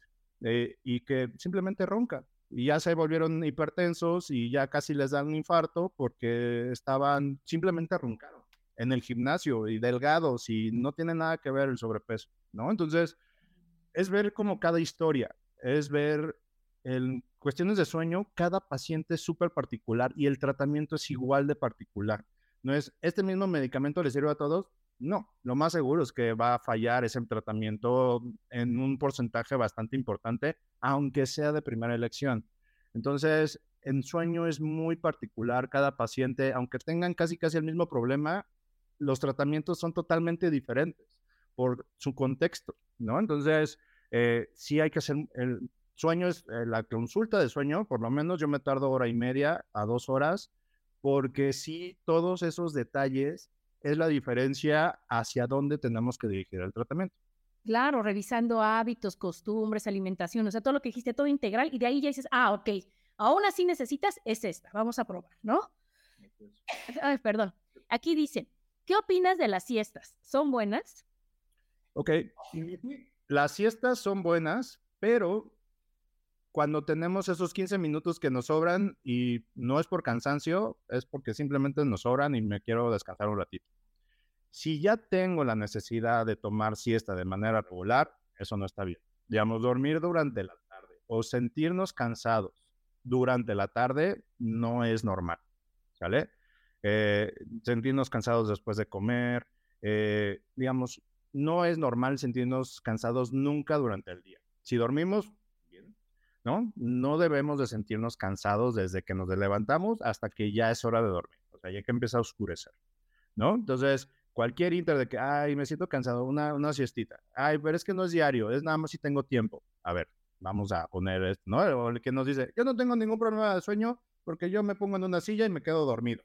Eh, y que simplemente ronca. Y ya se volvieron hipertensos y ya casi les dan un infarto porque estaban simplemente roncaron en el gimnasio y delgados y no tiene nada que ver el sobrepeso, ¿no? Entonces, es ver como cada historia, es ver en cuestiones de sueño, cada paciente es súper particular y el tratamiento es igual de particular. No es, ¿este mismo medicamento le sirve a todos? No, lo más seguro es que va a fallar ese tratamiento en un porcentaje bastante importante, aunque sea de primera elección. Entonces, en sueño es muy particular cada paciente, aunque tengan casi casi el mismo problema, los tratamientos son totalmente diferentes por su contexto, ¿no? Entonces, eh, sí hay que hacer el sueño, es eh, la consulta de sueño, por lo menos yo me tardo hora y media a dos horas, porque sí, todos esos detalles es la diferencia hacia dónde tenemos que dirigir el tratamiento. Claro, revisando hábitos, costumbres, alimentación, o sea, todo lo que dijiste, todo integral, y de ahí ya dices, ah, ok, aún así necesitas, es esta, vamos a probar, ¿no? <laughs> Ay, perdón. Aquí dicen, ¿Qué opinas de las siestas? ¿Son buenas? Ok, las siestas son buenas, pero cuando tenemos esos 15 minutos que nos sobran y no es por cansancio, es porque simplemente nos sobran y me quiero descansar un ratito. Si ya tengo la necesidad de tomar siesta de manera regular, eso no está bien. Digamos, dormir durante la tarde o sentirnos cansados durante la tarde no es normal, ¿sale? Eh, sentirnos cansados después de comer, eh, digamos, no es normal sentirnos cansados nunca durante el día. Si dormimos, ¿no? No debemos de sentirnos cansados desde que nos levantamos hasta que ya es hora de dormir, o sea, ya que empieza a oscurecer, ¿no? Entonces, cualquier inter de que, ay, me siento cansado, una, una siestita, ay, pero es que no es diario, es nada más si tengo tiempo. A ver, vamos a poner esto, ¿no? O el que nos dice, yo no tengo ningún problema de sueño porque yo me pongo en una silla y me quedo dormido.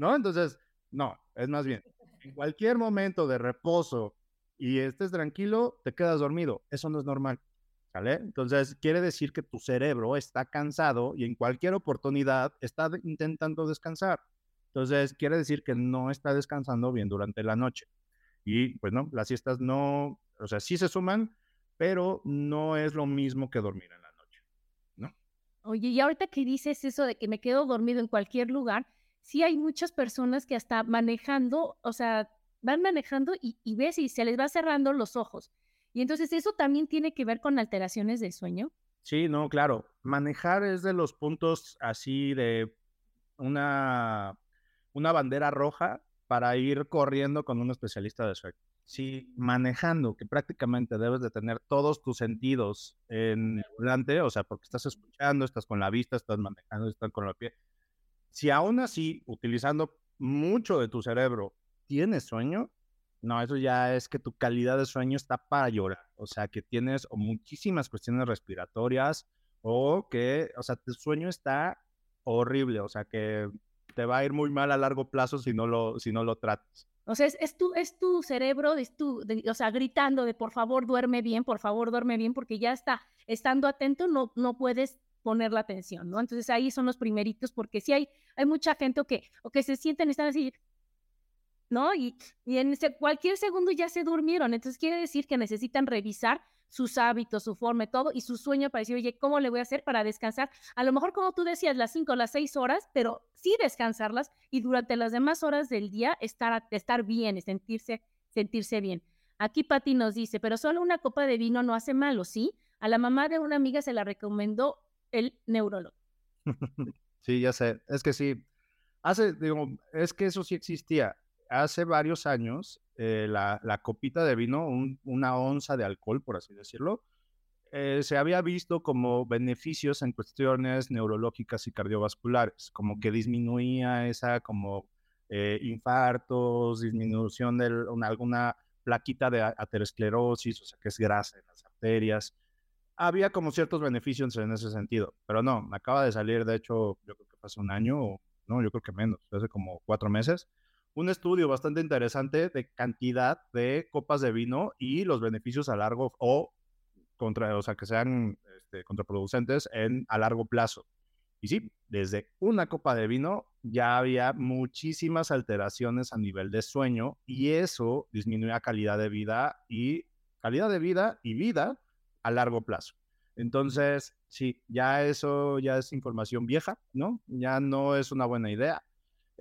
¿no? Entonces, no, es más bien, en cualquier momento de reposo y estés tranquilo, te quedas dormido. Eso no es normal. Entonces, quiere decir que tu cerebro está cansado y en cualquier oportunidad está intentando descansar. Entonces, quiere decir que no está descansando bien durante la noche. Y pues no, las siestas no, o sea, sí se suman, pero no es lo mismo que dormir en la noche, ¿no? Oye, y ahorita que dices eso de que me quedo dormido en cualquier lugar, sí hay muchas personas que hasta manejando, o sea, van manejando y, ves y se les va cerrando los ojos. Y entonces eso también tiene que ver con alteraciones del sueño. Sí, no, claro. Manejar es de los puntos así de una, una bandera roja para ir corriendo con un especialista de sueño. Si manejando, que prácticamente debes de tener todos tus sentidos en el volante, o sea, porque estás escuchando, estás con la vista, estás manejando, estás con los pies, si aún así, utilizando mucho de tu cerebro, tienes sueño, no, eso ya es que tu calidad de sueño está para llorar. O sea, que tienes muchísimas cuestiones respiratorias o que, o sea, tu sueño está horrible. O sea, que te va a ir muy mal a largo plazo si no lo, si no lo tratas. O sea, es, tu, es tu cerebro, es tu, o sea, gritando de por favor duerme bien, por favor duerme bien, porque ya está, estando atento, no, no puedes poner la atención, ¿no? Entonces ahí son los primeritos, porque si hay, hay mucha gente o que, o que se sienten, están así, ¿no? Y, y en cualquier segundo ya se durmieron, entonces quiere decir que necesitan revisar sus hábitos, su forma, todo, y su sueño para decir, oye, ¿cómo le voy a hacer para descansar? A lo mejor, como tú decías, las cinco, las seis horas, pero sí descansarlas y durante las demás horas del día estar, estar bien, sentirse, sentirse bien. Aquí Pati nos dice, pero solo una copa de vino no hace malo, ¿sí? A la mamá de una amiga se la recomendó el neurólogo. <laughs> Sí, ya sé. Es que sí. Hace, digo, es que eso sí existía. Hace varios años, eh, la, copita de vino, una onza de alcohol, por así decirlo, eh, se había visto como beneficios en cuestiones neurológicas y cardiovasculares, como que disminuía esa como eh, infartos, disminución de alguna plaquita de aterosclerosis, o sea, que es grasa en las arterias. Había como ciertos beneficios en ese sentido, pero no, me acaba de salir, de hecho, yo creo que hace un año, o no, yo creo que menos, hace como cuatro meses, un estudio bastante interesante de cantidad de copas de vino y los beneficios a largo o contra, o sea, que sean este, contraproducentes en, a largo plazo. Y sí, desde una copa de vino ya había muchísimas alteraciones a nivel de sueño y eso disminuía calidad de vida y calidad de vida y vida a largo plazo. Entonces, sí, ya eso ya es información vieja, ¿no? Ya no es una buena idea.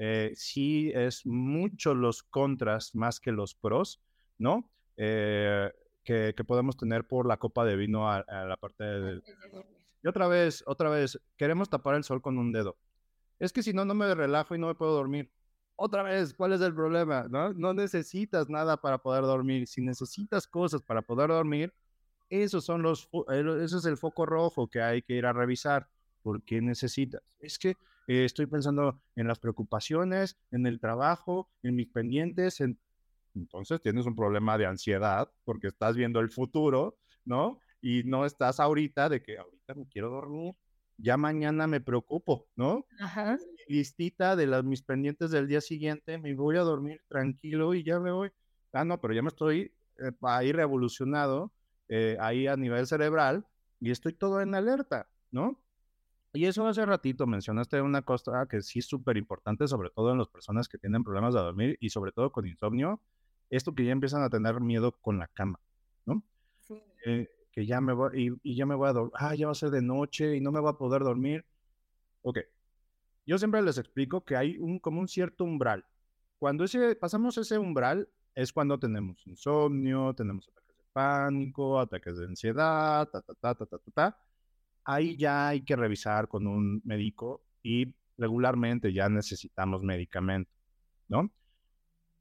Eh, sí es mucho los contras más que los pros, ¿no? Eh, que, podemos tener por la copa de vino a, la parte de... Y otra vez, otra vez, queremos tapar el sol con un dedo. Es que si no, no me relajo y no me puedo dormir. Otra vez, ¿cuál es el problema? No, no necesitas nada para poder dormir. Si necesitas cosas para poder dormir, esos son los, ese es el foco rojo que hay que ir a revisar. ¿Por qué necesitas? Es que eh, estoy pensando en las preocupaciones, en el trabajo, en mis pendientes. Entonces tienes un problema de ansiedad porque estás viendo el futuro, ¿no? Y no estás ahorita de que ahorita me quiero dormir, ya mañana me preocupo, ¿no? Ajá. Listita de las, mis pendientes del día siguiente, me voy a dormir tranquilo y ya me voy. Ah, no, pero ya me estoy eh, ahí revolucionado, eh, ahí a nivel cerebral, y estoy todo en alerta, ¿no? Y eso hace ratito mencionaste una cosa que sí es súper importante, sobre todo en las personas que tienen problemas de dormir y sobre todo con insomnio, esto que ya empiezan a tener miedo con la cama, ¿no? Sí. Eh, que ya me voy, y, ya me voy a dormir, ah, ya va a ser de noche y no me va a poder dormir. Ok, yo siempre les explico que hay un, como un cierto umbral. Cuando ese, pasamos ese umbral es cuando tenemos insomnio, tenemos ataques de pánico, ataques de ansiedad, ta, ta, ta, ta, ta, ta, ta ahí ya hay que revisar con un médico y regularmente ya necesitamos medicamento, ¿no?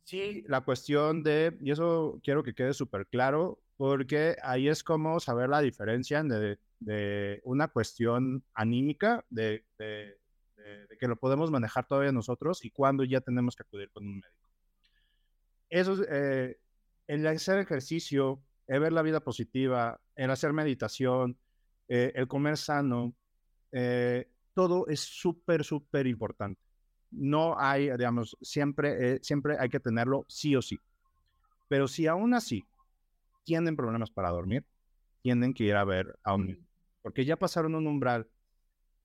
Sí, la cuestión de, y eso quiero que quede súper claro, porque ahí es como saber la diferencia de, de una cuestión anímica, de, que lo podemos manejar todavía nosotros y cuando ya tenemos que acudir con un médico. Eso, eh, el hacer ejercicio, el ver la vida positiva, el hacer meditación, eh, el comer sano, eh, todo es súper, súper importante. No hay, digamos, siempre, eh, siempre hay que tenerlo sí o sí. Pero si aún así tienen problemas para dormir, tienen que ir a ver a un porque ya pasaron un umbral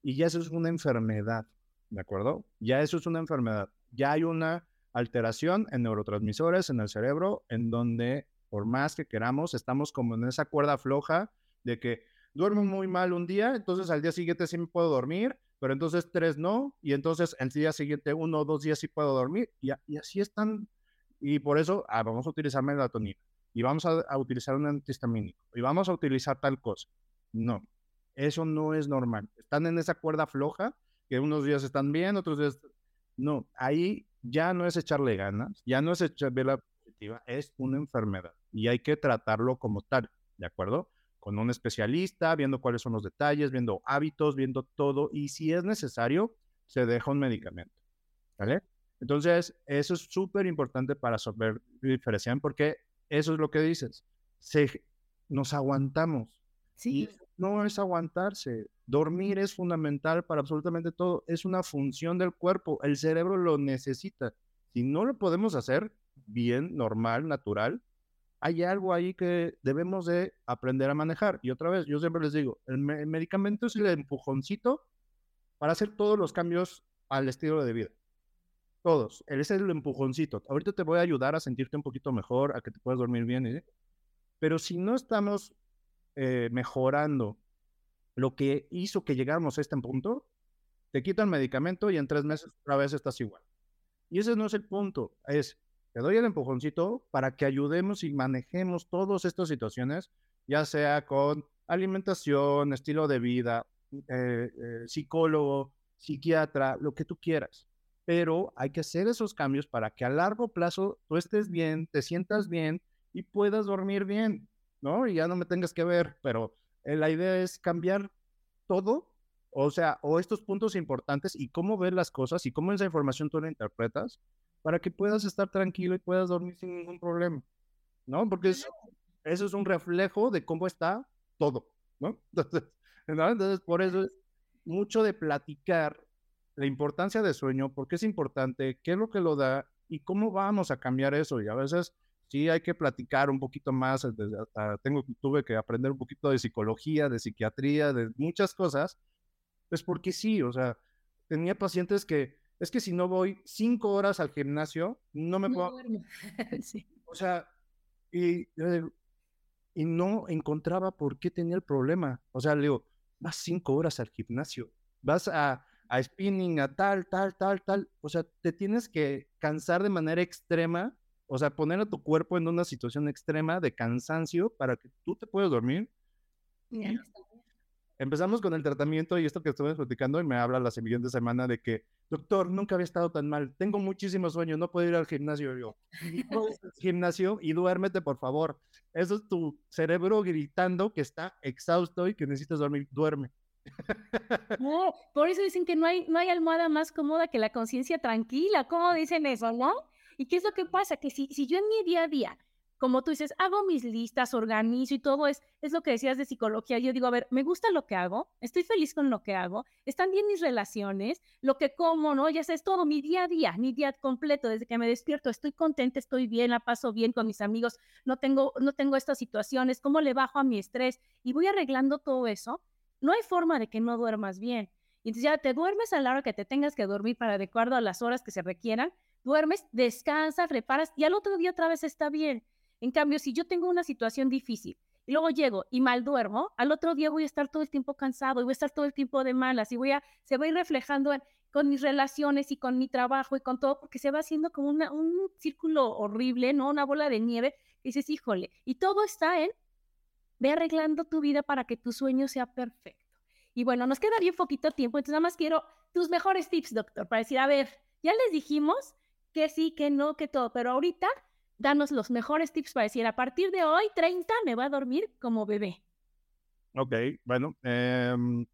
y ya eso es una enfermedad, ¿de acuerdo? Ya eso es una enfermedad. Ya hay una alteración en neurotransmisores en el cerebro en donde por más que queramos, estamos como en esa cuerda floja de que duermo muy mal un día, entonces al día siguiente sí me puedo dormir, pero entonces tres no, y entonces el día siguiente uno o dos días sí puedo dormir, y, así están, y por eso ah, vamos a utilizar melatonina, y vamos a, utilizar un antihistamínico, y vamos a utilizar tal cosa. No, eso no es normal. Están en esa cuerda floja, que unos días están bien, otros días... No, ahí ya no es echarle ganas, ya no es echarle la positiva, es una enfermedad, y hay que tratarlo como tal, ¿de acuerdo? Con un especialista, viendo cuáles son los detalles, viendo hábitos, viendo todo y si es necesario, se deja un medicamento. ¿Vale? Entonces, eso es súper importante para saber diferenciar porque eso es lo que dices. Se, nos aguantamos. Sí. no es aguantarse. Dormir es fundamental para absolutamente todo. Es una función del cuerpo. El cerebro lo necesita. Si no lo podemos hacer bien, normal, natural, hay algo ahí que debemos de aprender a manejar. Y otra vez, yo siempre les digo, el, medicamento es el empujoncito para hacer todos los cambios al estilo de vida. Todos. Ese es el empujoncito. Ahorita te voy a ayudar a sentirte un poquito mejor, a que te puedas dormir bien. ¿eh? Pero si no estamos eh, mejorando lo que hizo que llegáramos a este punto, te quita el medicamento y en tres meses otra vez estás igual. Y ese no es el punto. Es, te doy el empujoncito para que ayudemos y manejemos todas estas situaciones, ya sea con alimentación, estilo de vida, eh, eh, psicólogo, psiquiatra, lo que tú quieras. Pero hay que hacer esos cambios para que a largo plazo tú estés bien, te sientas bien y puedas dormir bien, ¿no? Y ya no me tengas que ver, pero eh, la idea es cambiar todo, o sea, o estos puntos importantes y cómo ver las cosas y cómo esa información tú la interpretas para que puedas estar tranquilo y puedas dormir sin ningún problema, ¿no? Porque eso, es un reflejo de cómo está todo, <laughs> ¿no? Entonces, por eso es mucho de platicar la importancia del sueño, por qué es importante, qué es lo que lo da y cómo vamos a cambiar eso. Y a veces sí hay que platicar un poquito más, tengo, tuve que aprender un poquito de psicología, de psiquiatría, de muchas cosas, Pues porque sí, o sea, tenía pacientes que, es que si no voy cinco horas al gimnasio, no me puedo... <laughs> sí. O sea, y, y no encontraba por qué tenía el problema. O sea, le digo, vas cinco horas al gimnasio, vas a, a spinning, a tal, tal, tal, tal. O sea, te tienes que cansar de manera extrema, o sea, poner a tu cuerpo en una situación extrema de cansancio para que tú te puedas dormir. Empezamos con el tratamiento y esto que estuve platicando y me habla la siguiente semana de que, doctor, nunca había estado tan mal, tengo muchísimo sueño, no puedo ir al gimnasio. Yo, <laughs> gimnasio y duérmete, por favor. Eso es tu cerebro gritando que está exhausto y que necesitas dormir. Duerme. <laughs> No, por eso dicen que no hay, no hay almohada más cómoda que la conciencia tranquila. ¿Cómo dicen eso, no? ¿Y qué es lo que pasa? Que si, si yo en mi día a día como tú dices, hago mis listas, organizo y todo es, es lo que decías de psicología. Yo digo, a ver, me gusta lo que hago, estoy feliz con lo que hago, están bien mis relaciones, lo que como, ¿no? Ya sé, es todo mi día a día, mi día completo, desde que me despierto, estoy contenta, estoy bien, la paso bien con mis amigos, no tengo, no tengo estas situaciones, cómo le bajo a mi estrés y voy arreglando todo eso. No hay forma de que no duermas bien. Y entonces ya te duermes a la hora que te tengas que dormir para de acuerdo a las horas que se requieran, duermes, descansas, reparas y al otro día otra vez está bien. En cambio, si yo tengo una situación difícil y luego llego y mal duermo, al otro día voy a estar todo el tiempo cansado y voy a estar todo el tiempo de malas y voy a, se va a ir reflejando con mis relaciones y con mi trabajo y con todo, porque se va haciendo como un círculo horrible, ¿no? Una bola de nieve. Y dices, híjole, y todo está en, ve arreglando tu vida para que tu sueño sea perfecto. Y bueno, nos queda bien poquito tiempo, entonces nada más quiero tus mejores tips, doctor, para decir, a ver, ya les dijimos que sí, que no, que todo, pero ahorita danos los mejores tips para decir, a partir de hoy, 30, me va a dormir como bebé. Ok, bueno, em,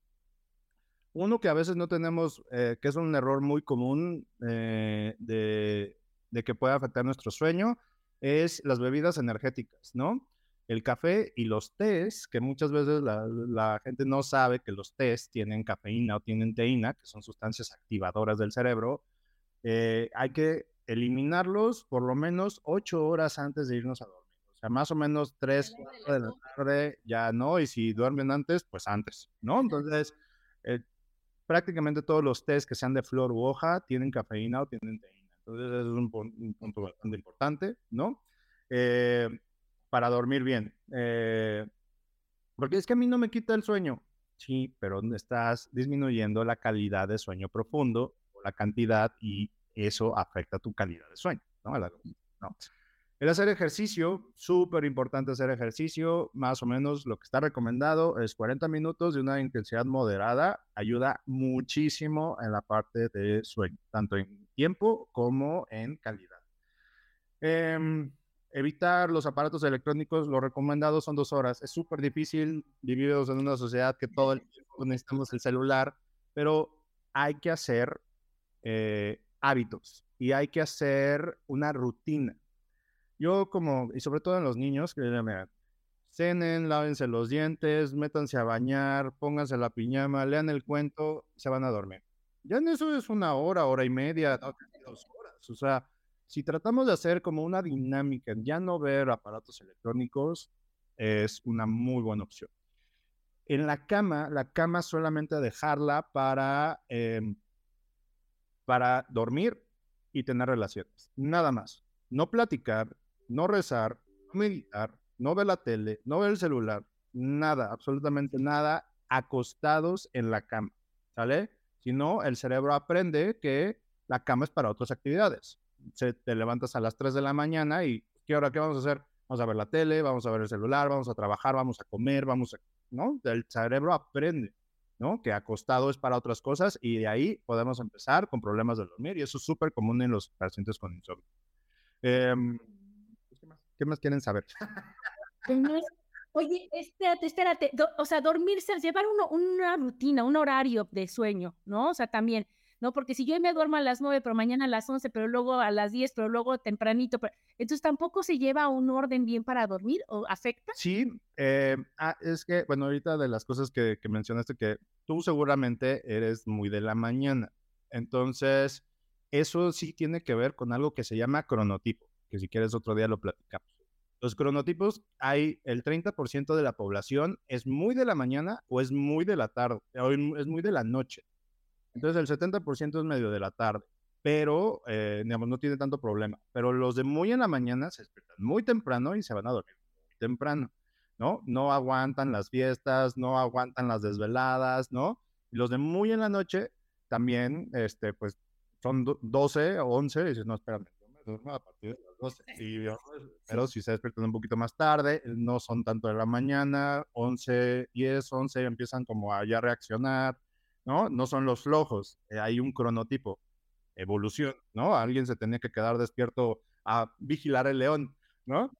uno que a veces no tenemos, eh, que es un error muy común eh, de, que puede afectar nuestro sueño, es las bebidas energéticas, ¿no? El café y los tés, que muchas veces la, gente no sabe que los tés tienen cafeína o tienen teína, que son sustancias activadoras del cerebro. Eh, hay que eliminarlos por lo menos ocho horas antes de irnos a dormir. O sea, más o menos tres, cuatro de la tarde ya no, y si duermen antes, pues antes, ¿no? Entonces, eh, prácticamente todos los tés que sean de flor u hoja tienen cafeína o tienen teína. Entonces, es un, punto bastante importante, ¿no? Eh, para dormir bien. Eh, porque es que a mí no me quita el sueño. Sí, pero estás disminuyendo la calidad de sueño profundo, o la cantidad y eso afecta tu calidad de sueño. ¿no? El hacer ejercicio, súper importante hacer ejercicio, más o menos lo que está recomendado es 40 minutos de una intensidad moderada, ayuda muchísimo en la parte de sueño, tanto en tiempo como en calidad. Em, evitar los aparatos electrónicos, lo recomendado son dos horas. Es súper difícil, vivimos en una sociedad que todo el tiempo necesitamos el celular, pero hay que hacer eh, hábitos y hay que hacer una rutina. Yo como, y sobre todo en los niños, que cenen, lávense los dientes, métanse a bañar, pónganse la piñama, lean el cuento, se van a dormir. Ya en eso es una hora, hora y media, dos horas. O sea, si tratamos de hacer como una dinámica, ya no ver aparatos electrónicos, es una muy buena opción. En la cama, la cama solamente dejarla para em, para dormir y tener relaciones. Nada más. No platicar, no rezar, no meditar, no ver la tele, no ver el celular, nada, absolutamente nada, acostados en la cama. ¿Sale? Si no, el cerebro aprende que la cama es para otras actividades. Se, te levantas a las 3 de la mañana y ¿qué hora qué vamos a hacer? Vamos a ver la tele, vamos a ver el celular, vamos a trabajar, vamos a comer, vamos a... ¿No? El cerebro aprende. ¿No? Que acostado es para otras cosas y de ahí podemos empezar con problemas de dormir y eso es súper común en los pacientes con insomnio. Em, ¿qué, más? quieren saber? Oye, espérate, espérate, o sea, dormirse, llevar uno, una rutina, un horario de sueño, ¿no? O sea, también, ¿no? Porque si yo me duermo a las 9, pero mañana a las 11, pero luego a las 10, pero luego tempranito, entonces tampoco se lleva un orden bien para dormir o afecta. Sí, eh, ah, es que, bueno, ahorita de las cosas que, que mencionaste, que tú seguramente eres muy de la mañana. Entonces, eso sí tiene que ver con algo que se llama cronotipo, que si quieres otro día lo platicamos. Los cronotipos, hay el 30% de la población es muy de la mañana o es muy de la tarde, o es muy de la noche. Entonces el 70% es medio de la tarde, pero eh, digamos, no tiene tanto problema. Pero los de muy en la mañana se despiertan muy temprano y se van a dormir muy temprano, ¿no? No aguantan las fiestas, no aguantan las desveladas, ¿no? Y los de muy en la noche también, este, pues son 12 o 11 y dices, no, espérame, a partir de las 12. pero si se despiertan un poquito más tarde, no son tanto de la mañana, 11, 10, 11 empiezan como a ya reaccionar, ¿no? No son los flojos, eh, hay un cronotipo, evolución, ¿no? Alguien se tenía que quedar despierto a vigilar el león, ¿no?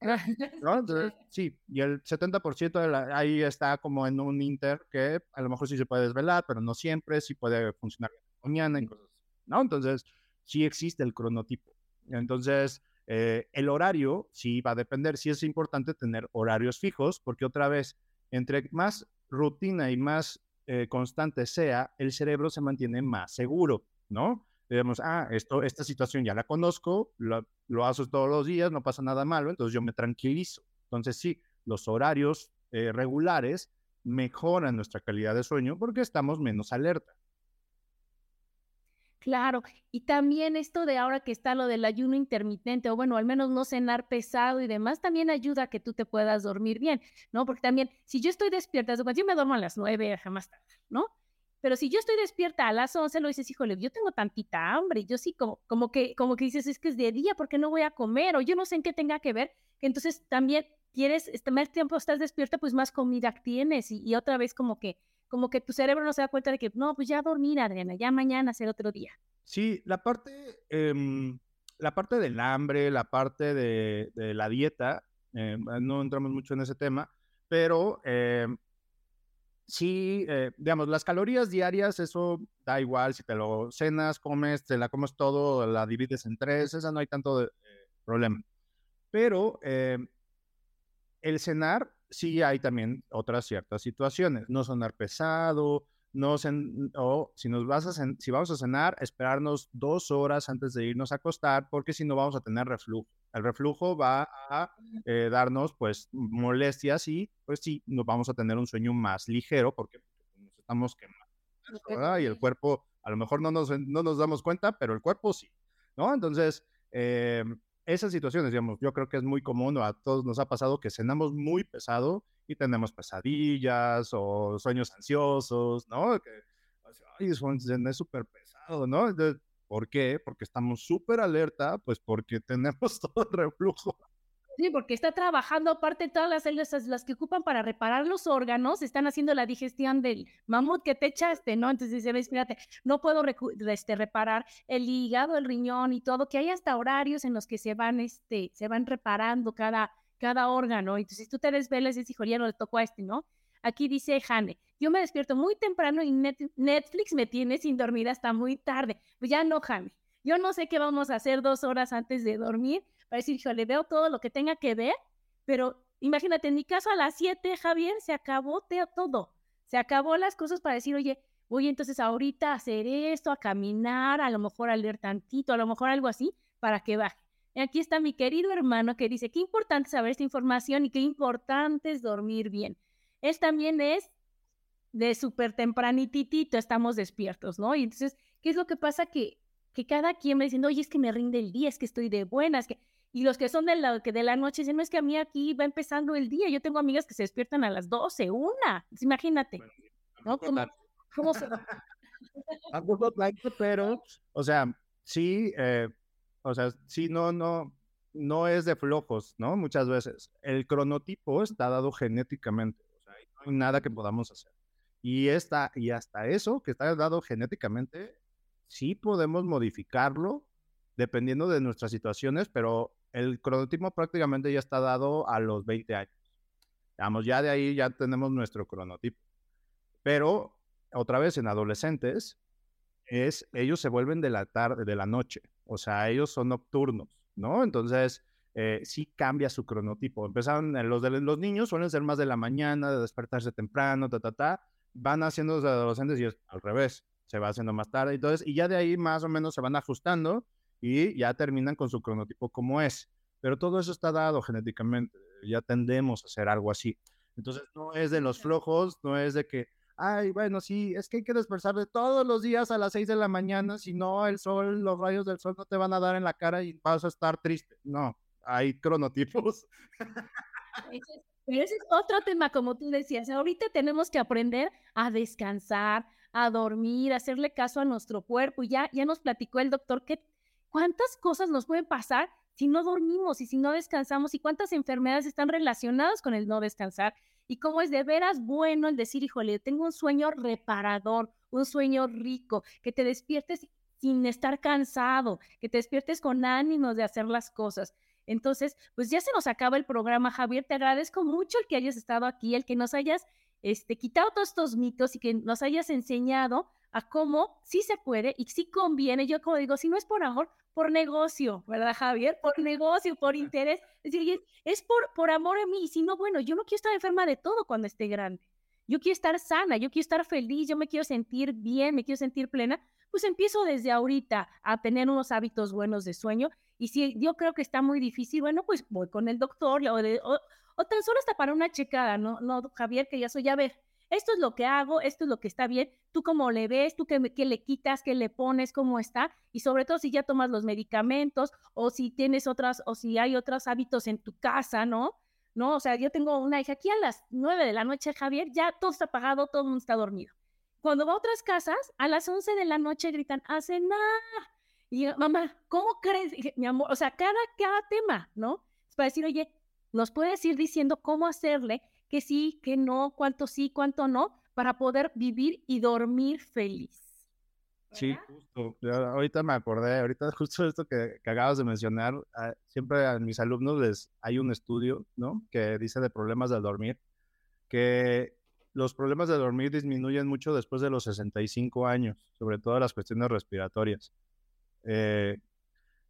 <laughs> sí, y el 70% de la, ahí está como en un inter que a lo mejor sí se puede desvelar, pero no siempre, sí puede funcionar mañana, ¿no? Entonces, sí existe el cronotipo. Entonces, eh, el horario sí va a depender, sí es importante tener horarios fijos, porque otra vez, entre más rutina y más eh, constante sea, el cerebro se mantiene más seguro, ¿no? Digamos, ah, esto, esta situación ya la conozco, lo, lo hago todos los días, no pasa nada malo, entonces yo me tranquilizo. Entonces sí, los horarios eh, regulares mejoran nuestra calidad de sueño porque estamos menos alerta. Claro, y también esto de ahora que está lo del ayuno intermitente, o bueno, al menos no cenar pesado y demás, también ayuda a que tú te puedas dormir bien, ¿no? Porque también, si yo estoy despierta, yo me duermo a las nueve, jamás tarde, ¿no? Pero si yo estoy despierta a las once, lo dices, híjole, yo tengo tantita hambre, yo sí, como, como, que, como que dices, es que es de día, ¿por qué no voy a comer? O yo no sé en qué tenga que ver, entonces también quieres, este, más tiempo estás despierta, pues más comida tienes, y, y otra vez como que como que tu cerebro no se da cuenta de que, no, pues ya dormir, Adriana, ya mañana será otro día. Sí, la parte, em, la parte del hambre, la parte de, la dieta, em, no entramos mucho en ese tema, pero em, sí, eh, digamos, las calorías diarias, eso da igual si te lo cenas, comes, te la comes todo, la divides en tres, esa no hay tanto eh, problema. Pero el cenar sí hay también otras ciertas situaciones, no sonar pesado, no o si nos vas a si vamos a cenar, esperarnos dos horas antes de irnos a acostar, porque si no vamos a tener reflujo. El reflujo va a eh, darnos pues molestias y pues sí, nos vamos a tener un sueño más ligero porque nos estamos quemando. Y el cuerpo, a lo mejor no nos, no nos damos cuenta, pero el cuerpo sí, ¿no? Entonces, eh, esas situaciones, digamos, yo creo que es muy común, a todos nos ha pasado que cenamos muy pesado y tenemos pesadillas o sueños ansiosos, ¿no? Que, ay, es súper pesado, ¿no? ¿Por qué? Porque estamos súper alerta, pues porque <laughs> tenemos todo el reflujo Sí, porque está trabajando aparte todas las células las que ocupan para reparar los órganos, están haciendo la digestión del mamut que te echaste, ¿no? Entonces dice, fíjate, no puedo este, reparar el hígado, el riñón y todo, que hay hasta horarios en los que se van, este, se van reparando cada, cada órgano. Entonces tú te desvelas y dices, hijo, ya no le tocó a este, ¿no? Aquí dice Jane, yo me despierto muy temprano y Netflix me tiene sin dormir hasta muy tarde. Pues ya no, Jane. Yo no sé qué vamos a hacer dos horas antes de dormir para decir, yo le veo todo lo que tenga que ver, pero imagínate, en mi caso a las 7, Javier, se acabó todo. Se acabó las cosas para decir, oye, voy entonces ahorita a hacer esto, a caminar, a lo mejor a leer tantito, a lo mejor algo así, para que baje. Y aquí está mi querido hermano que dice, qué importante saber esta información y qué importante es dormir bien. Él también es de súper tempranitito, estamos despiertos, ¿no? Y entonces, ¿qué es lo que pasa? Que, que cada quien me diciendo, oye, es que me rinde el día, es que estoy de buenas, que y los que son de la, que de la noche dicen, no es que a mí aquí va empezando el día. Yo tengo amigas que se despiertan a las 12, una. Pues, imagínate. ¿no? ¿Cómo, cómo se... <laughs> pero, o sea, sí, eh, o sea, sí, no, no, no es de flojos, ¿no? Muchas veces. El cronotipo está dado genéticamente, o sea, no hay nada que podamos hacer. Y, esta, y hasta eso, que está dado genéticamente, sí podemos modificarlo dependiendo de nuestras situaciones, pero el cronotipo prácticamente ya está dado a los 20 años. Digamos, ya de ahí ya tenemos nuestro cronotipo. Pero otra vez en adolescentes es ellos se vuelven de la tarde, de la noche, o sea, ellos son nocturnos, ¿no? Entonces, eh, sí cambia su cronotipo. Empezaron, eh, los de los niños suelen ser más de la mañana, de despertarse temprano, ta, ta, ta. Van haciendo los adolescentes y es al revés, se va haciendo más tarde. Entonces, y ya de ahí más o menos se van ajustando y ya terminan con su cronotipo como es. pero todo eso está dado genéticamente, ya tendemos a hacer algo así. Entonces, no es de los flojos, no es de que, ay, bueno, sí, es que hay que despertarse todos los días a las 6 de la mañana, si no, el sol, los rayos del sol no te van a dar en la cara y vas a estar triste. No, hay cronotipos. Pero ese es otro tema, como tú decías. Ahorita tenemos que aprender a descansar, a dormir, a hacerle caso a nuestro cuerpo. Ya, ya nos platicó el doctor que cuántas cosas nos pueden pasar si no dormimos y si no descansamos y cuántas enfermedades están relacionadas con el no descansar y cómo es de veras bueno el decir, híjole, tengo un sueño reparador, un sueño rico, que te despiertes sin estar cansado, que te despiertes con ánimos de hacer las cosas. Entonces, pues ya se nos acaba el programa, Javier. Te agradezco mucho el que hayas estado aquí, el que nos hayas este, quitado todos estos mitos y que nos hayas enseñado a cómo sí se puede y sí conviene. Yo como digo, si no es por amor, por negocio, ¿verdad, Javier? Por negocio, por <laughs> interés. Es decir, es por, por amor a mí. Y si no, bueno, yo no quiero estar enferma de todo cuando esté grande. Yo quiero estar sana, yo quiero estar feliz, yo me quiero sentir bien, me quiero sentir plena. Pues empiezo desde ahorita a tener unos hábitos buenos de sueño y si yo creo que está muy difícil, bueno, pues voy con el doctor o, o, tan solo hasta para una checada, ¿no? No, Javier, que ya soy, a ver, esto es lo que hago, esto es lo que está bien, tú cómo le ves, tú qué, qué, le quitas, qué le pones, cómo está, y sobre todo si ya tomas los medicamentos o si tienes otras, o si hay otros hábitos en tu casa, ¿no? ¿No? O sea, yo tengo una hija aquí a las nueve de la noche, Javier, ya todo está apagado, todo el mundo está dormido. Cuando va a otras casas, a las once de la noche gritan, hace nada, y mamá, ¿cómo crees? mi amor, o sea, cada, cada tema, ¿no? Es para decir, oye, nos puedes ir diciendo cómo hacerle, que sí, que no, cuánto sí, cuánto no, para poder vivir y dormir feliz. Sí, justo. ahorita me acordé, ahorita justo esto que, que acabas de mencionar, ah, siempre a mis alumnos les hay un estudio, ¿no? Que dice de problemas del dormir, que los problemas de dormir disminuyen mucho después de los 65 años, sobre todo las cuestiones respiratorias. Eh,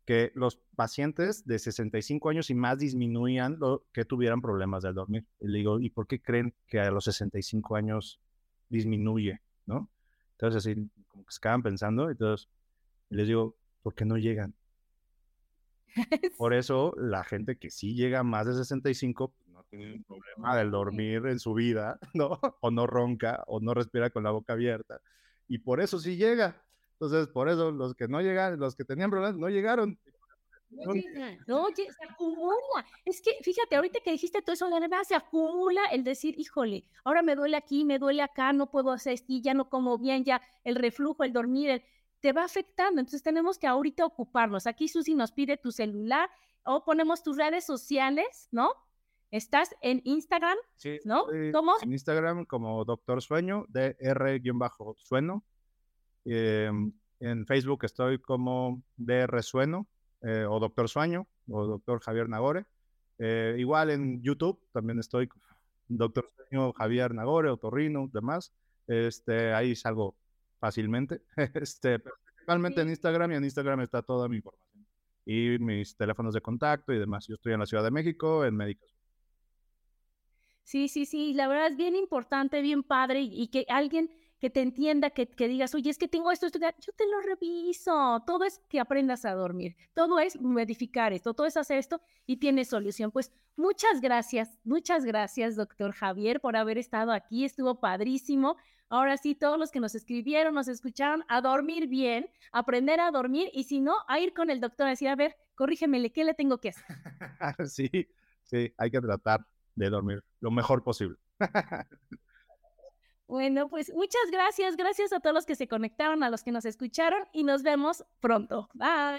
que los pacientes de 65 años y más disminuían lo que tuvieran problemas del dormir. Y le digo, ¿y por qué creen que a los 65 años disminuye? ¿No? Entonces, así como que se quedan pensando, entonces les digo, ¿por qué no llegan? Por <laughs> eso la gente que sí llega a más de 65 pues, no tiene un problema del dormir en su vida, <laughs> ¿no? O no ronca, o no respira con la boca abierta. Y por eso sí llega. Entonces, por eso los que no llegaron, los que tenían problemas, no llegaron. No, se acumula. Es que, fíjate, ahorita que dijiste todo eso, de verdad se acumula el decir, híjole, ahora me duele aquí, me duele acá, no puedo hacer esto, ya no como bien, ya el reflujo, el dormir, te va afectando. Entonces tenemos que ahorita ocuparnos. Aquí Susi nos pide tu celular o ponemos tus redes sociales, ¿no? Estás en Instagram, sí, ¿no? ¿Cómo? En Instagram como Doctor Sueño, DR-Sueno. Em, en Facebook estoy como DR Sueno eh, o Doctor Sueño o Doctor Javier Nagore. Eh, igual en YouTube también estoy Doctor Sueño Javier Nagore, Otorrino, demás. Este, ahí salgo fácilmente. <laughs> Este, principalmente en Instagram y en Instagram está toda mi información y mis teléfonos de contacto y demás. Yo estoy en la Ciudad de México, en Médicos. Sí, sí, sí, la verdad es bien importante, bien padre y que alguien que te entienda, que, que, digas, oye, es que tengo esto, esto, yo te lo reviso. Todo es que aprendas a dormir, todo es modificar esto, todo es hacer esto y tienes solución. Pues muchas gracias, muchas gracias, doctor Javier, por haber estado aquí, estuvo padrísimo. Ahora sí, todos los que nos escribieron, nos escucharon, a dormir bien, aprender a dormir y si no, a ir con el doctor a decir, a ver, corrígemele, ¿qué le tengo que hacer? <laughs> sí, sí, hay que tratar de dormir lo mejor posible. <laughs> Bueno, pues muchas gracias. Gracias a todos los que se conectaron, a los que nos escucharon y nos vemos pronto. Bye.